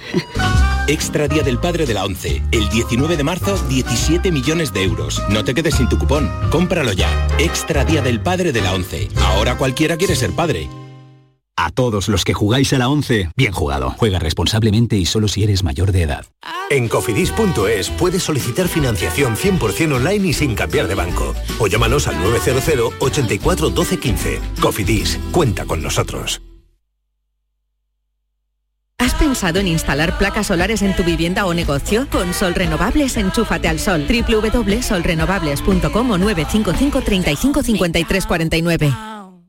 Extra Día del Padre de la ONCE. El 19 de marzo, 17 millones de euros. No te quedes sin tu cupón. Cómpralo ya. Extra Día del Padre de la ONCE. Ahora cualquiera quiere ser padre. A todos los que jugáis a la 11, bien jugado. Juega responsablemente y solo si eres mayor de edad. En cofidis.es puedes solicitar financiación 100% online y sin cambiar de banco. O llámanos al 900 84 12 15. Cofidis, cuenta con nosotros. ¿Has pensado en instalar placas solares en tu vivienda o negocio? Con Sol Renovables, enchúfate al sol. www.solrenovables.com o 955 35 53 49.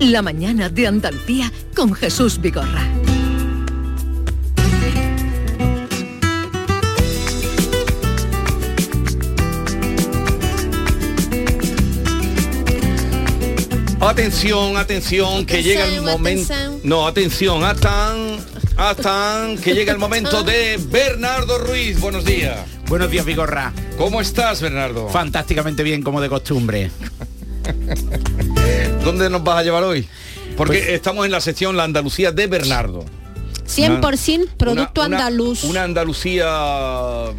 La mañana de Andalucía con Jesús Vigorra. Atención, atención, que llega el momento. No, atención, hasta hasta que llega el momento de Bernardo Ruiz. Buenos días. Buenos días, Vigorra. ¿Cómo estás, Bernardo? Fantásticamente bien, como de costumbre. ¿Dónde nos vas a llevar hoy? Porque pues- estamos en la sección La Andalucía de Bernardo. 100% producto andaluz. Una Andalucía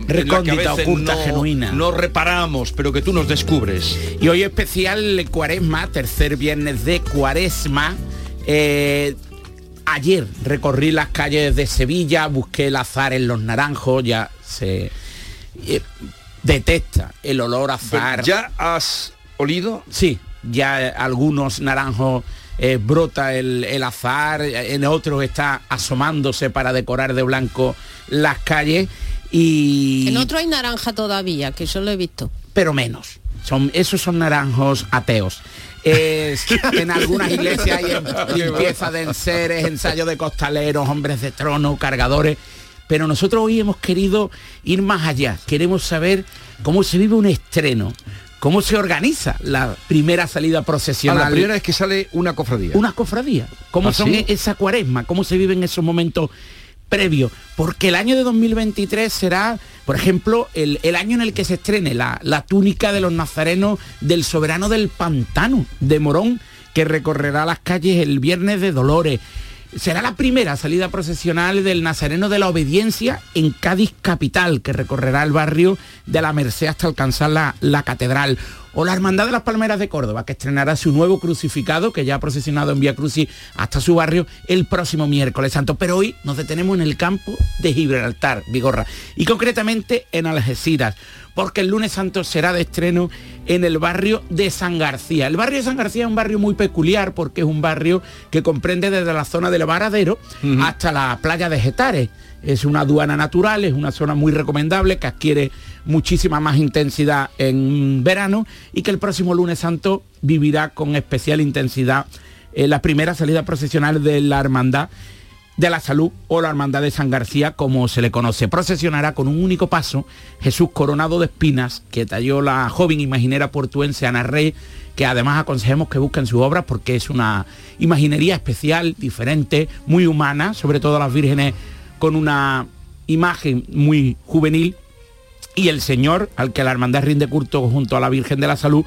recóndita, oculta, no, genuina. No reparamos, pero que tú nos descubres. Y hoy especial Cuaresma, tercer viernes de Cuaresma. Eh, ayer recorrí las calles de Sevilla, busqué el azar en los naranjos, ya se eh, detecta el olor a azar. ¿Ya has olido? Sí, ya algunos naranjos eh, brota el, el, azar, en otros está asomándose para decorar de blanco las calles y... En otro hay naranja todavía, que yo lo he visto. Pero menos. Son, esos son naranjos ateos. Es, en algunas iglesias hay limpieza de enseres, ensayo de costaleros, hombres de trono, cargadores. Pero nosotros hoy hemos querido ir más allá. Queremos saber cómo se vive un estreno, ¿Cómo se organiza la primera salida procesional? Ah, la primera es que sale una cofradía. Una cofradía. ¿Cómo ¿Ah, son sí? esa cuaresma? ¿Cómo se viven esos momentos previos? Porque el año de 2023 será, por ejemplo, el, el año en el que se estrene la, la túnica de los nazarenos del soberano del pantano, de Morón, que recorrerá las calles el viernes de Dolores. Será la primera salida procesional del Nazareno de la Obediencia en Cádiz Capital, que recorrerá el barrio de la Merced hasta alcanzar la, la catedral. O la Hermandad de las Palmeras de Córdoba, que estrenará su nuevo crucificado, que ya ha procesionado en Vía Crucis hasta su barrio, el próximo miércoles santo. Pero hoy nos detenemos en el campo de Gibraltar, Vigorra, y concretamente en Algeciras porque el lunes santo será de estreno en el barrio de San García. El barrio de San García es un barrio muy peculiar porque es un barrio que comprende desde la zona del Varadero uh -huh. hasta la playa de Getares. Es una aduana natural, es una zona muy recomendable que adquiere muchísima más intensidad en verano y que el próximo lunes santo vivirá con especial intensidad eh, la primera salida procesional de la hermandad de la Salud o la Hermandad de San García, como se le conoce. Procesionará con un único paso Jesús coronado de espinas que talló la joven imaginera portuense Ana Rey, que además aconsejemos que busquen sus obras porque es una imaginería especial, diferente, muy humana, sobre todo las vírgenes con una imagen muy juvenil. Y el Señor, al que la Hermandad rinde culto junto a la Virgen de la Salud,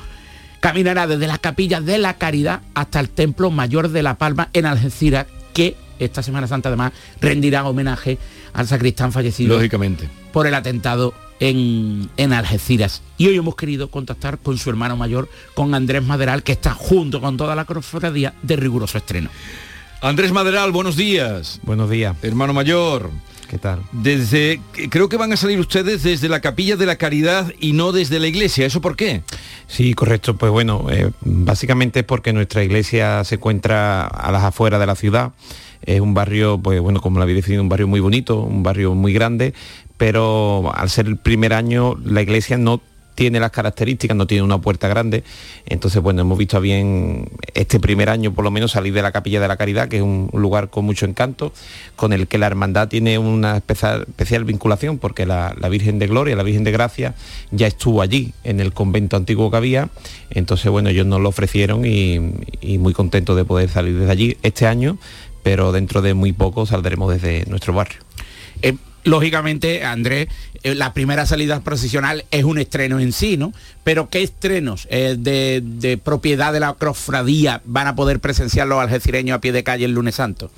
caminará desde las capillas de la Caridad hasta el Templo Mayor de la Palma en Algeciras, que esta Semana Santa además rendirá homenaje al sacristán fallecido lógicamente por el atentado en, en, Algeciras. Y hoy hemos querido contactar con su hermano mayor, con Andrés Maderal, que está junto con toda la cofradía de riguroso estreno. Andrés Maderal, buenos días. Buenos días. Hermano mayor. ¿Qué tal? Desde, creo que van a salir ustedes desde la Capilla de la Caridad y no desde la iglesia. ¿Eso por qué? Sí, correcto. Pues bueno, eh, básicamente es porque nuestra iglesia se encuentra a las afueras de la ciudad. Es un barrio, pues bueno, como lo habéis definido, un barrio muy bonito, un barrio muy grande, pero al ser el primer año la iglesia no tiene las características, no tiene una puerta grande. Entonces, bueno, hemos visto bien este primer año por lo menos salir de la Capilla de la Caridad, que es un lugar con mucho encanto, con el que la hermandad tiene una especial, especial vinculación, porque la, la, Virgen de Gloria, la Virgen de Gracia, ya estuvo allí, en el convento antiguo que había. Entonces, bueno, ellos nos lo ofrecieron y, y muy contentos de poder salir desde allí este año, pero dentro de muy poco saldremos desde nuestro barrio. Eh, lógicamente, Andrés, eh, la primera salida procesional es un estreno en sí, ¿no? Pero ¿qué estrenos eh, de, de, propiedad de la cofradía van a poder presenciar los algecireños a pie de calle el lunes santo?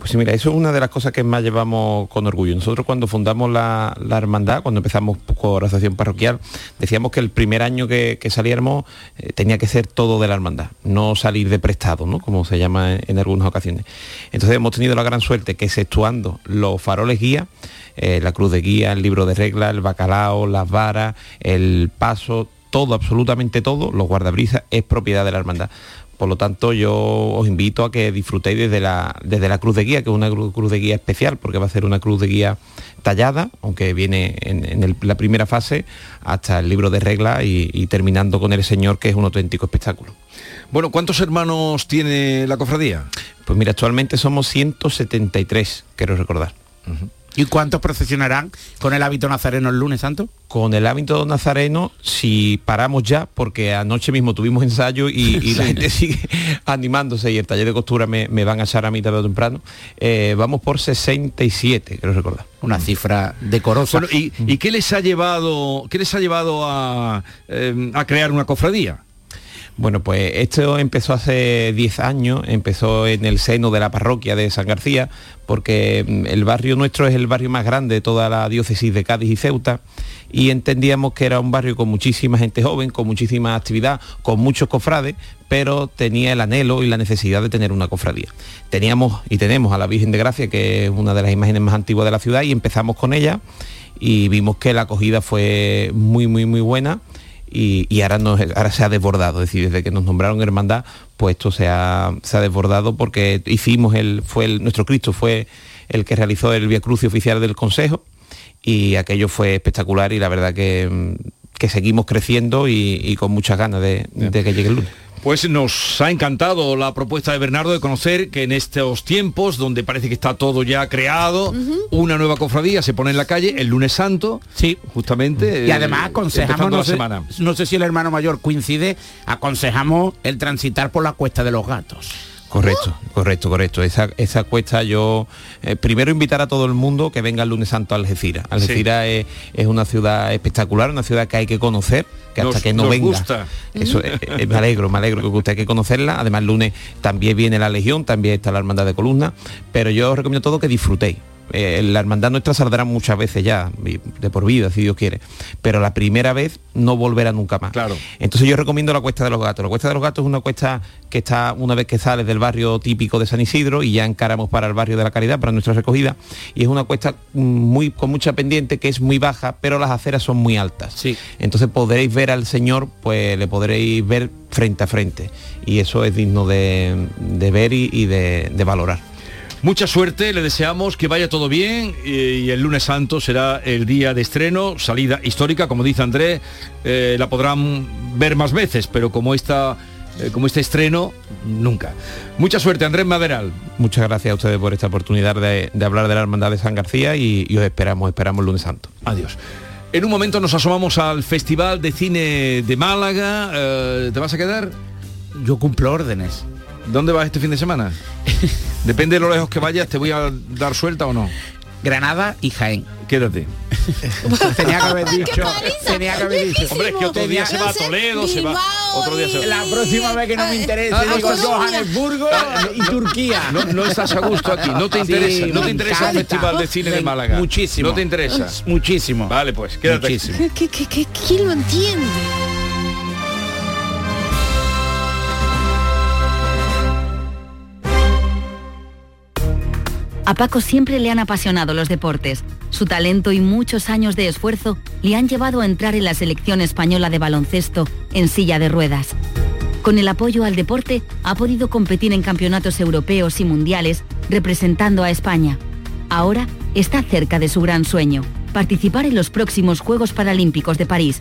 Pues sí, mira, eso es una de las cosas que más llevamos con orgullo. Nosotros cuando fundamos la, la hermandad, cuando empezamos con la asociación parroquial, decíamos que el primer año que, que saliéramos eh, tenía que ser todo de la hermandad, no salir de prestado, ¿no? como se llama en, algunas ocasiones. Entonces hemos tenido la gran suerte que exceptuando los faroles guía, eh, la cruz de guía, el libro de reglas, el bacalao, las varas, el paso, todo, absolutamente todo, los guardabrisas, es propiedad de la hermandad. Por lo tanto, yo os invito a que disfrutéis desde la, desde la cruz de guía, que es una cru- cruz de guía especial, porque va a ser una cruz de guía tallada, aunque viene en, en el- la primera fase, hasta el libro de reglas y, y terminando con el Señor, que es un auténtico espectáculo. Bueno, ¿cuántos hermanos tiene la cofradía? Pues mira, actualmente somos 173, quiero recordar. ¿Y cuántos procesionarán con el hábito nazareno el lunes santo? Con el hábito nazareno, si paramos ya, porque anoche mismo tuvimos ensayo y, y la gente sigue animándose y el taller de costura me, me van a echar a mí tarde o temprano, eh, vamos por 67, quiero recordar. Una cifra decorosa. Bueno, ¿y, y qué les ha llevado, qué les ha llevado a, eh, a crear una cofradía? Bueno, pues esto empezó hace 10 años, empezó en el seno de la parroquia de San García, porque mm, el barrio nuestro es el barrio más grande de toda la diócesis de Cádiz y Ceuta, y entendíamos que era un barrio con muchísima gente joven, con muchísima actividad, con muchos cofrades, pero tenía el anhelo y la necesidad de tener una cofradía. Teníamos y tenemos a la Virgen de Gracia, que es una de las imágenes más antiguas de la ciudad, y empezamos con ella, y vimos que la acogida fue muy, muy, muy buena y, ahora, nos- ahora se ha desbordado, es decir, desde que nos nombraron hermandad, pues esto se ha, se ha desbordado porque hicimos el, fue nuestro Cristo fue el que realizó el Via Crucis oficial del Consejo y aquello fue espectacular y la verdad que, mm, que seguimos creciendo y, y con muchas ganas de, de que llegue el lunes. Pues nos ha encantado la propuesta de Bernardo de conocer que en estos tiempos, donde parece que está todo ya creado, una nueva cofradía se pone en la calle el lunes santo, sí. justamente. Y eh, además aconsejamos, empezando no la sé, semana. no sé si el hermano mayor coincide, aconsejamos el transitar por la cuesta de los gatos. Correcto, correcto, correcto. Esa, esa cuesta yo eh, primero invitar a todo el mundo que venga el lunes santo a Algeciras. Algeciras es, es una ciudad espectacular, una ciudad que hay que conocer, que hasta Nos- que no venga. gusta. Eso eh, eh, me alegro, me alegro que usted hay que conocerla. Además el lunes también viene la Legión, también está la Hermandad de Columna, pero yo os recomiendo todo que disfrutéis. Eh, la hermandad nuestra saldrá muchas veces ya, de por vida, si Dios quiere. Pero la primera vez no volverá nunca más. Claro. Entonces yo recomiendo la Cuesta de los Gatos. La Cuesta de los Gatos es una cuesta que está una vez que sales del barrio típico de San Isidro y ya encaramos para el barrio de la Caridad, para nuestra recogida. Y es una cuesta mm, muy con mucha pendiente que es muy baja, pero las aceras son muy altas. Sí. Entonces podréis ver al Señor, pues le podréis ver frente a frente. Y eso es digno de, de ver y, y de, de valorar. Mucha suerte, le deseamos que vaya todo bien y, y el lunes santo será el día de estreno, salida histórica, como dice Andrés, eh, la podrán ver más veces, pero como esta eh, como este estreno, nunca. Mucha suerte, Andrés Maderal. Muchas gracias a ustedes por esta oportunidad de, de hablar de la Hermandad de San García y, y os esperamos, esperamos el lunes santo. Adiós. En un momento nos asomamos al Festival de Cine de Málaga. Eh, ¿Te vas a quedar? Yo cumplo órdenes. ¿Dónde vas este fin de semana? Depende de lo lejos que vayas, ¿te voy a dar suelta o no? Granada y Jaén. Quédate. tenía que haber dicho. Tenía que haber dicho. Hombre, es que otro día se va a Toledo, se va. Otro día se va. La próxima vez que no me interese, digo. Johannesburgo y Turquía. No, no estás a gusto aquí, no te Sí, interesa, no te interesa el. Festival de Cine de Málaga. Muchísimo. No te interesa. Muchísimo. Vale, pues, quédate. Muchísimo. ¿Qué, qué, qué, quién lo entiende? A Paco siempre le han apasionado los deportes. Su talento y muchos años de esfuerzo le han llevado a entrar en la selección española de baloncesto en silla de ruedas. Con el apoyo al deporte ha podido competir en campeonatos europeos y mundiales representando a España. Ahora está cerca de su gran sueño, participar en los próximos Juegos Paralímpicos de París.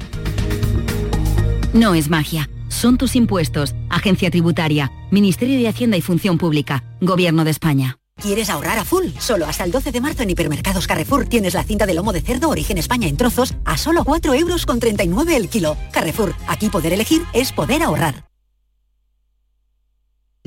No es magia, son tus impuestos, Agencia Tributaria, Ministerio de Hacienda y Función Pública, Gobierno de España. ¿Quieres ahorrar a full? Solo hasta el 12 de marzo en Hipermercados Carrefour tienes la cinta de lomo de cerdo origen España en trozos a solo 4 euros con 39 el kilo. Carrefour, aquí poder elegir es poder ahorrar.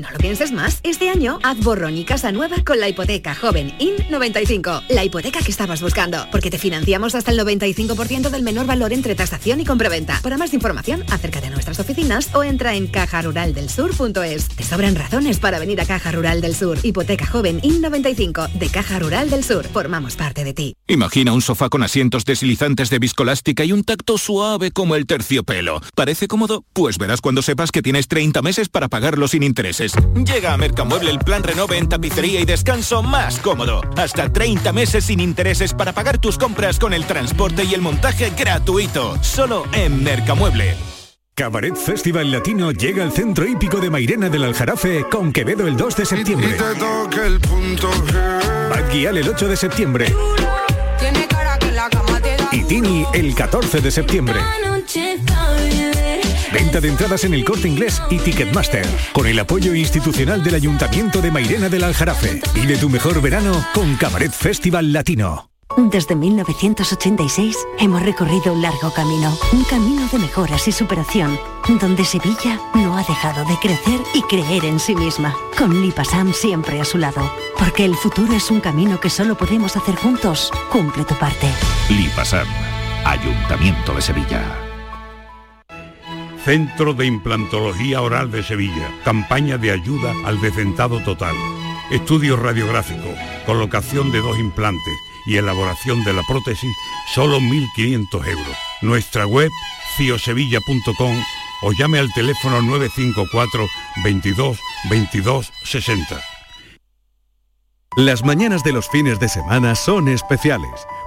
No lo pienses más. Este año haz borrón y casa nueva con la hipoteca joven IN95. La hipoteca que estabas buscando. Porque te financiamos hasta el 95% del menor valor entre tasación y compraventa. Para más información, acércate a nuestras oficinas o entra en cajaruraldelsur.es. Te sobran razones para venir a Caja Rural del Sur. Hipoteca joven IN95 de Caja Rural del Sur. Formamos parte de ti. Imagina un sofá con asientos deslizantes de viscolástica y un tacto suave como el terciopelo. ¿Parece cómodo? Pues verás cuando sepas que tienes 30 meses para pagarlo sin intereses. Llega a Mercamueble el plan Renove en tapicería y descanso más cómodo. Hasta 30 meses sin intereses para pagar tus compras con el transporte y el montaje gratuito. Solo en Mercamueble. Cabaret Festival Latino llega al centro hípico de Mairena del Aljarafe con Quevedo el 2 de septiembre. Bad Gyal el 8 de septiembre. Y Tini el 14 de septiembre. Venta de entradas en el corte inglés y Ticketmaster. Con el apoyo institucional del Ayuntamiento de Mairena del Aljarafe. Vive tu mejor verano con Cabaret Festival Latino. Desde 1986 hemos recorrido un largo camino, un camino de mejoras y superación, donde Sevilla no ha dejado de crecer y creer en sí misma, con Lipasam siempre a su lado, porque el futuro es un camino que solo podemos hacer juntos. Cumple tu parte. Lipasam, Ayuntamiento de Sevilla. Centro de Implantología Oral de Sevilla. Campaña de ayuda al decentado total. Estudio radiográfico. Colocación de dos implantes y elaboración de la prótesis, solo 1.500 euros. Nuestra web, ciosevilla.com o llame al teléfono 954 22 22 60. Las mañanas de los fines de semana son especiales,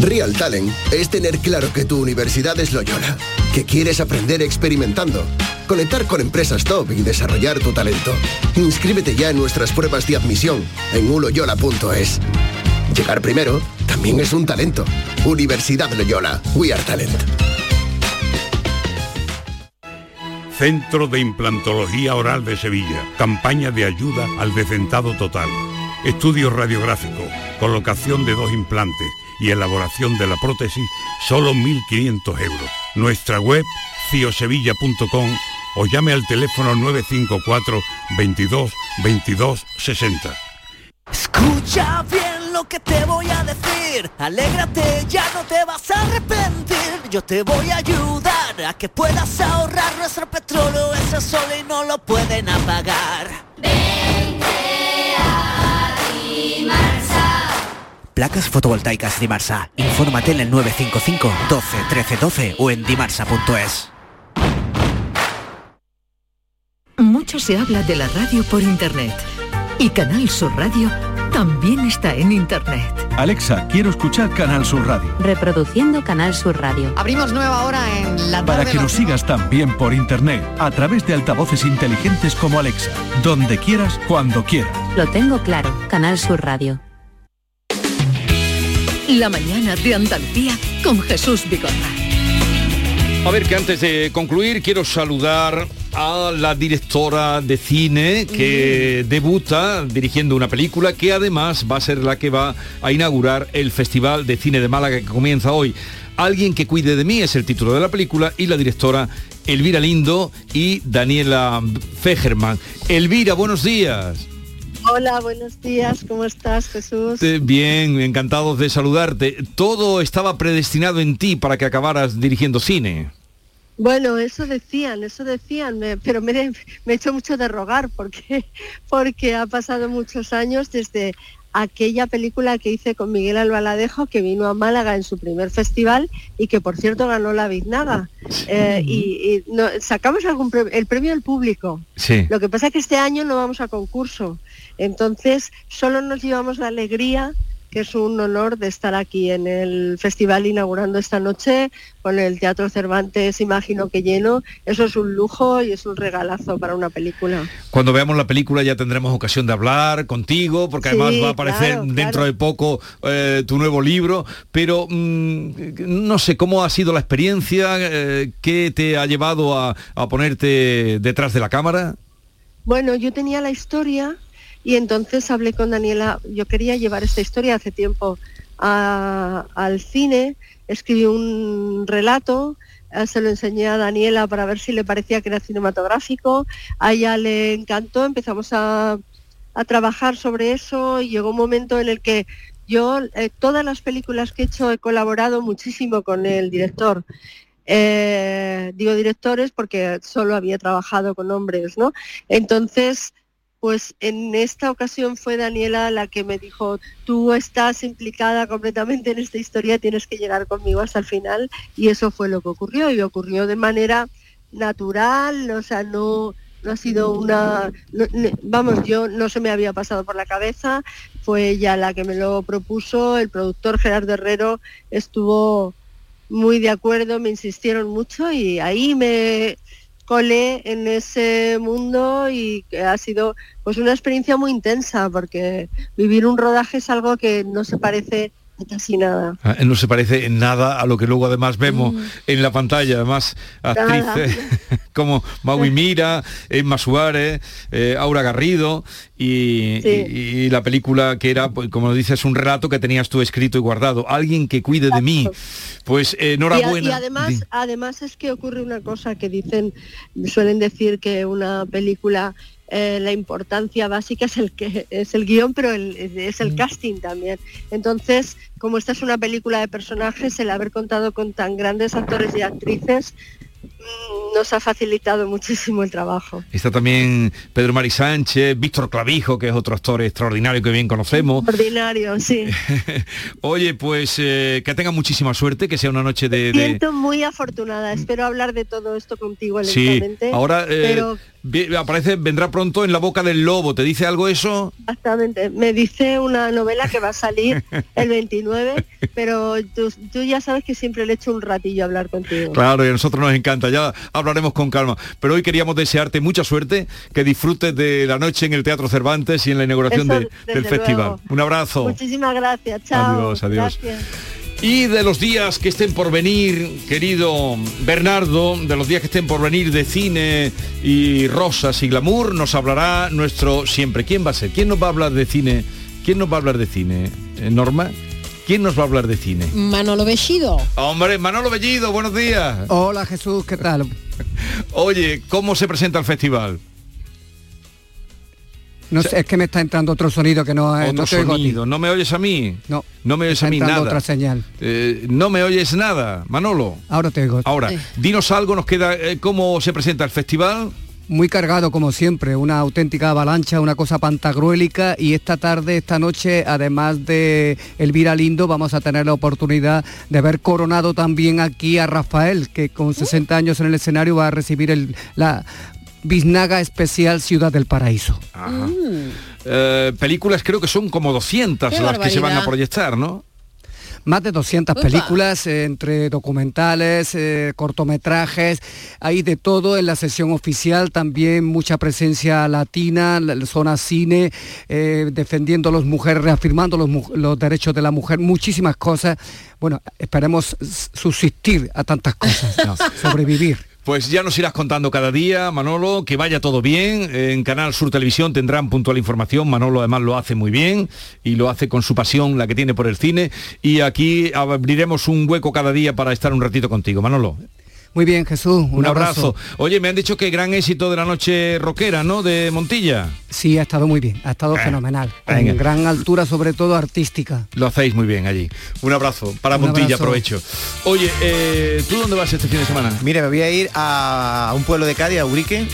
Real Talent es tener claro que tu universidad es Loyola, que quieres aprender experimentando, conectar con empresas top y desarrollar tu talento. Inscríbete ya en nuestras pruebas de admisión en uloyola.es. Llegar primero también es un talento. Universidad Loyola, We Are Talent. Centro de Implantología Oral de Sevilla. Campaña de ayuda al decentado total. Estudio radiográfico. Colocación de dos implantes y elaboración de la prótesis, solo 1.500 euros. Nuestra web, ciosevilla.com o llame al teléfono 954 22 22 60. Escucha bien lo que te voy a decir. Alégrate, ya no te vas a arrepentir. Yo te voy a ayudar a que puedas ahorrar nuestro petróleo. Ese sol y no lo pueden apagar. Placas fotovoltaicas Dimarsa. Infórmate en el 955 12 13 12 o en dimarsa.es. Mucho se habla de la radio por internet. Y Canal Sur Radio también está en internet. Alexa, quiero escuchar Canal Sur Radio. Reproduciendo Canal Sur Radio. Abrimos nueva hora en la Para tarde que los nos sigas también por internet, a través de altavoces inteligentes como Alexa, donde quieras, cuando quieras. Lo tengo claro. Canal Sur Radio. La mañana de Andalucía con Jesús Bigorra. A ver, que antes de concluir quiero saludar a la directora de cine que debuta dirigiendo una película que además va a ser la que va a inaugurar el Festival de Cine de Málaga que comienza hoy. Alguien que cuide de mí es el título de la película y la directora Elvira Lindo y Daniela Fegerman. Elvira, buenos días. Hola, buenos días, ¿cómo estás Jesús? Eh, Bien, encantados de saludarte. Todo estaba predestinado en ti para que acabaras dirigiendo cine. Bueno, eso decían, eso decían, pero me, he- me hecho mucho de rogar porque, porque ha pasado muchos años desde aquella película que hice con Miguel Albaladejo que vino a Málaga en su primer festival y que por cierto ganó la Biznaga. Eh, y y no- sacamos algún premio, el premio del público. Sí. Lo que pasa es que este año no vamos a concurso. Entonces, solo nos llevamos la alegría, que es un honor de estar aquí en el festival inaugurando esta noche con el Teatro Cervantes, imagino que lleno. Eso es un lujo y es un regalazo para una película. Cuando veamos la película ya tendremos ocasión de hablar contigo, porque además va a aparecer claro, dentro claro. de poco eh, tu nuevo libro, pero mm, no sé cómo ha sido la experiencia, eh, qué te ha llevado a, a ponerte detrás de la cámara. Bueno, yo tenía la historia y entonces hablé con Daniela. Yo quería llevar esta historia hace tiempo al cine, escribí un relato, eh, se lo enseñé a Daniela para ver si le parecía que era cinematográfico. A ella le encantó, empezamos a, a trabajar sobre eso y llegó un momento en el que yo, eh, todas las películas que he hecho, he colaborado muchísimo con el director. Eh, digo directores porque solo había trabajado con hombres, ¿no? Entonces, pues en esta ocasión fue Daniela la que me dijo, tú estás implicada completamente en esta historia, tienes que llegar conmigo hasta el final y eso fue lo que ocurrió y ocurrió de manera natural, o sea, no, no ha sido una, vamos, yo no se me había pasado por la cabeza, fue ella la que me lo propuso, el productor Gerardo Herrero estuvo muy de acuerdo, me insistieron mucho y ahí me colé en ese mundo y ha sido pues una experiencia muy intensa porque vivir un rodaje es algo que no se parece casi nada. Ah, No se parece en nada a lo que luego además vemos en la pantalla, además Nada. actrices como Maui Mira, Emma Suárez, eh, Aura Garrido y, Sí. y- y la película que era, pues, como dices, un relato que tenías tú escrito y guardado. Alguien que cuide de mí. Pues eh, Y, a- enhorabuena. y además, Di- además es que ocurre una cosa que dicen, suelen decir que una película eh, la importancia básica es el que es el guion, pero el- es el casting también. Entonces, como esta es una película de personajes, el haber contado con tan grandes actores y actrices mm, nos ha facilitado muchísimo el trabajo. Está también Pedro Mari Sánchez, Víctor Clavijo, que es otro actor extraordinario que bien conocemos. Ordinario, sí. Oye, pues eh, que tenga muchísima suerte, que sea una noche de... de- Siento muy afortunada. Espero hablar de todo esto contigo Sí, lentamente. ahora eh, pero aparece, vendrá pronto en la boca del lobo. ¿Te dice algo eso? Exactamente. Me dice una novela que va a salir el 29, pero tú, tú ya sabes que siempre le echo un ratillo a hablar contigo. Claro, y a nosotros nos encanta, ya hablaremos con calma. Pero hoy queríamos desearte mucha suerte, que disfrutes de la noche en el Teatro Cervantes y en la inauguración Eso, de- desde del festival. Un abrazo. Muchísimas gracias. Chao. Adiós, adiós. Gracias. Y de los días que estén por venir, querido Bernardo, de los días que estén por venir de cine y rosas y glamour, nos hablará nuestro siempre. ¿Quién va a ser? ¿Quién nos va a hablar de cine? ¿Quién nos va a hablar de cine? Eh, ¿Norma? ¿Quién nos va a hablar de cine? Manolo Bellido. Hombre, Manolo Bellido, buenos días. Hola Jesús, ¿qué tal? Oye, ¿cómo se presenta el festival? No sé, es que me está entrando otro sonido que no, Otro no sonido. ¿No me oyes a mí? No. No me oyes Está a mí entrando nada. otra señal. Eh, no me oyes nada, Manolo. Ahora te oigo. Ahora, dinos algo, nos queda eh, cómo se presenta el festival. Muy cargado como siempre, una auténtica avalancha, una cosa pantagruélica y esta tarde, esta noche, además de Elvira Lindo, vamos a tener la oportunidad de ver coronado también aquí a Rafael, que con 60 años en el escenario va a recibir el, la Biznaga Especial Ciudad del Paraíso. Ajá. Eh, películas creo que son como 200 Qué las que se van a proyectar, ¿no? Más de 200 Upa. películas eh, entre documentales, eh, cortometrajes, hay de todo en la sesión oficial, también mucha presencia latina, la- la zona cine, eh, defendiendo a las mujeres, reafirmando los, derechos de la mujer, muchísimas cosas. Bueno, esperemos subsistir a tantas cosas, sobrevivir. Pues ya nos irás contando cada día, Manolo, que vaya todo bien. En Canal Sur Televisión tendrán puntual información. Manolo además lo hace muy bien y lo hace con su pasión, la que tiene por el cine. Y aquí abriremos un hueco cada día para estar un ratito contigo, Manolo. Muy bien, Jesús. Un, abrazo. Oye, me han dicho que gran éxito de la noche rockera, ¿no? De Montilla. Sí, ha estado muy bien, ha estado Eh, fenomenal. venga. En gran altura, sobre todo artística. Lo hacéis muy bien allí. Un abrazo para Un Montilla, abrazo. aprovecho. Oye, eh, ¿tú dónde vas este fin de semana? Mira, me voy a ir a un pueblo de Cádiz, a Urique,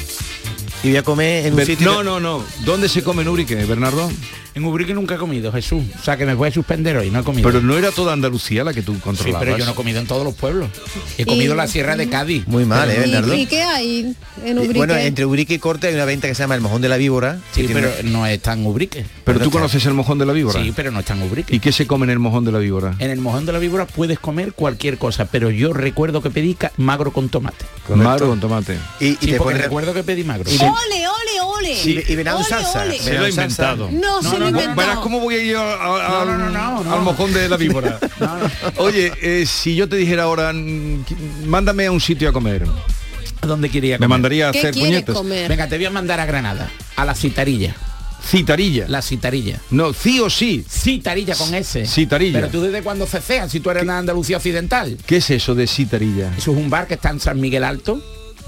y voy a comer en un sitio... no, no, no. ¿Dónde se come en Urique, Bernardo? En Ubrique nunca he comido, Jesús. O sea, que me voy a suspender hoy, no he comido. Pero no era toda Andalucía la que tú Sí, controlabas. pero yo no he comido en todos los pueblos. He comido Y- la Sierra de Cádiz. Muy mal, ¿eh, Bernardo? ¿Y, y qué hay en Ubrique? Bueno, entre Urique y Corte hay una venta que se llama El Mojón de la Víbora. Sí, tiene- pero no es tan Ubrique. Pero tú está- conoces el mojón de la víbora. Sí, pero no es tan Ubrique. ¿Y qué se come en el mojón de la víbora? En el mojón de la víbora puedes comer cualquier cosa, pero yo recuerdo que pedí magro con tomate. Magro con tomate. Y, y Sí, te porque ponen- recuerdo que pedí magro. ¡Ole, ole, ole! y, y venado salsa. ole. Se lo he inventado. No, se lo Verás cómo voy a ir al, al mojón de la víbora. Oye, eh, si yo te dijera ahora, mándame a un sitio a comer. ¿A dónde quería Me comer? mandaría a ¿Qué hacer puñetas. comer? Venga, te voy a mandar a Granada, a la citarilla. Citarilla. La citarilla. No, sí o sí. Citarilla con S. Citarilla. Pero tú desde cuando ceceas, si tú eres de Andalucía Occidental. ¿Qué es eso de citarilla? Eso es un bar que está en San Miguel Alto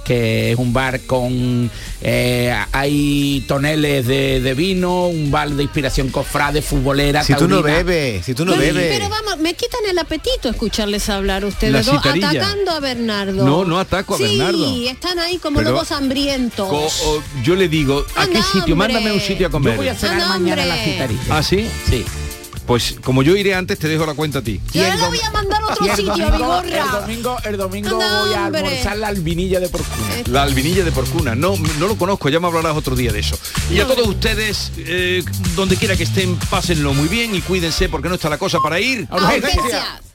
que es un bar con eh, hay toneles de, de vino, un bar de inspiración cofrade, futbolera, Si tú no bebes, si tú no Pero- bebes. Pero vamos, me quitan el apetito escucharles hablar La ustedes dos, atacando a Bernardo. No, no ataco a Sí, Bernardo. están ahí como Pero- lobos hambrientos. Co- o- yo le digo, ¿a qué sitio? Mándame a un sitio a comer. Yo voy a cenar Anda, mañana a la citarilla. ¿Ah, sí? Sí. Pues como yo iré antes, te dejo la cuenta a ti. Yo le voy a mandar a Y otro sitio, domingo, el domingo, el domingo voy a almorzar la albinilla de porcuna. La albinilla de porcuna. No, no lo conozco, ya me hablarás otro día de eso. Y a todos ustedes, eh, donde quiera que estén, pásenlo muy bien y cuídense porque no está la cosa para ir. A urgencias.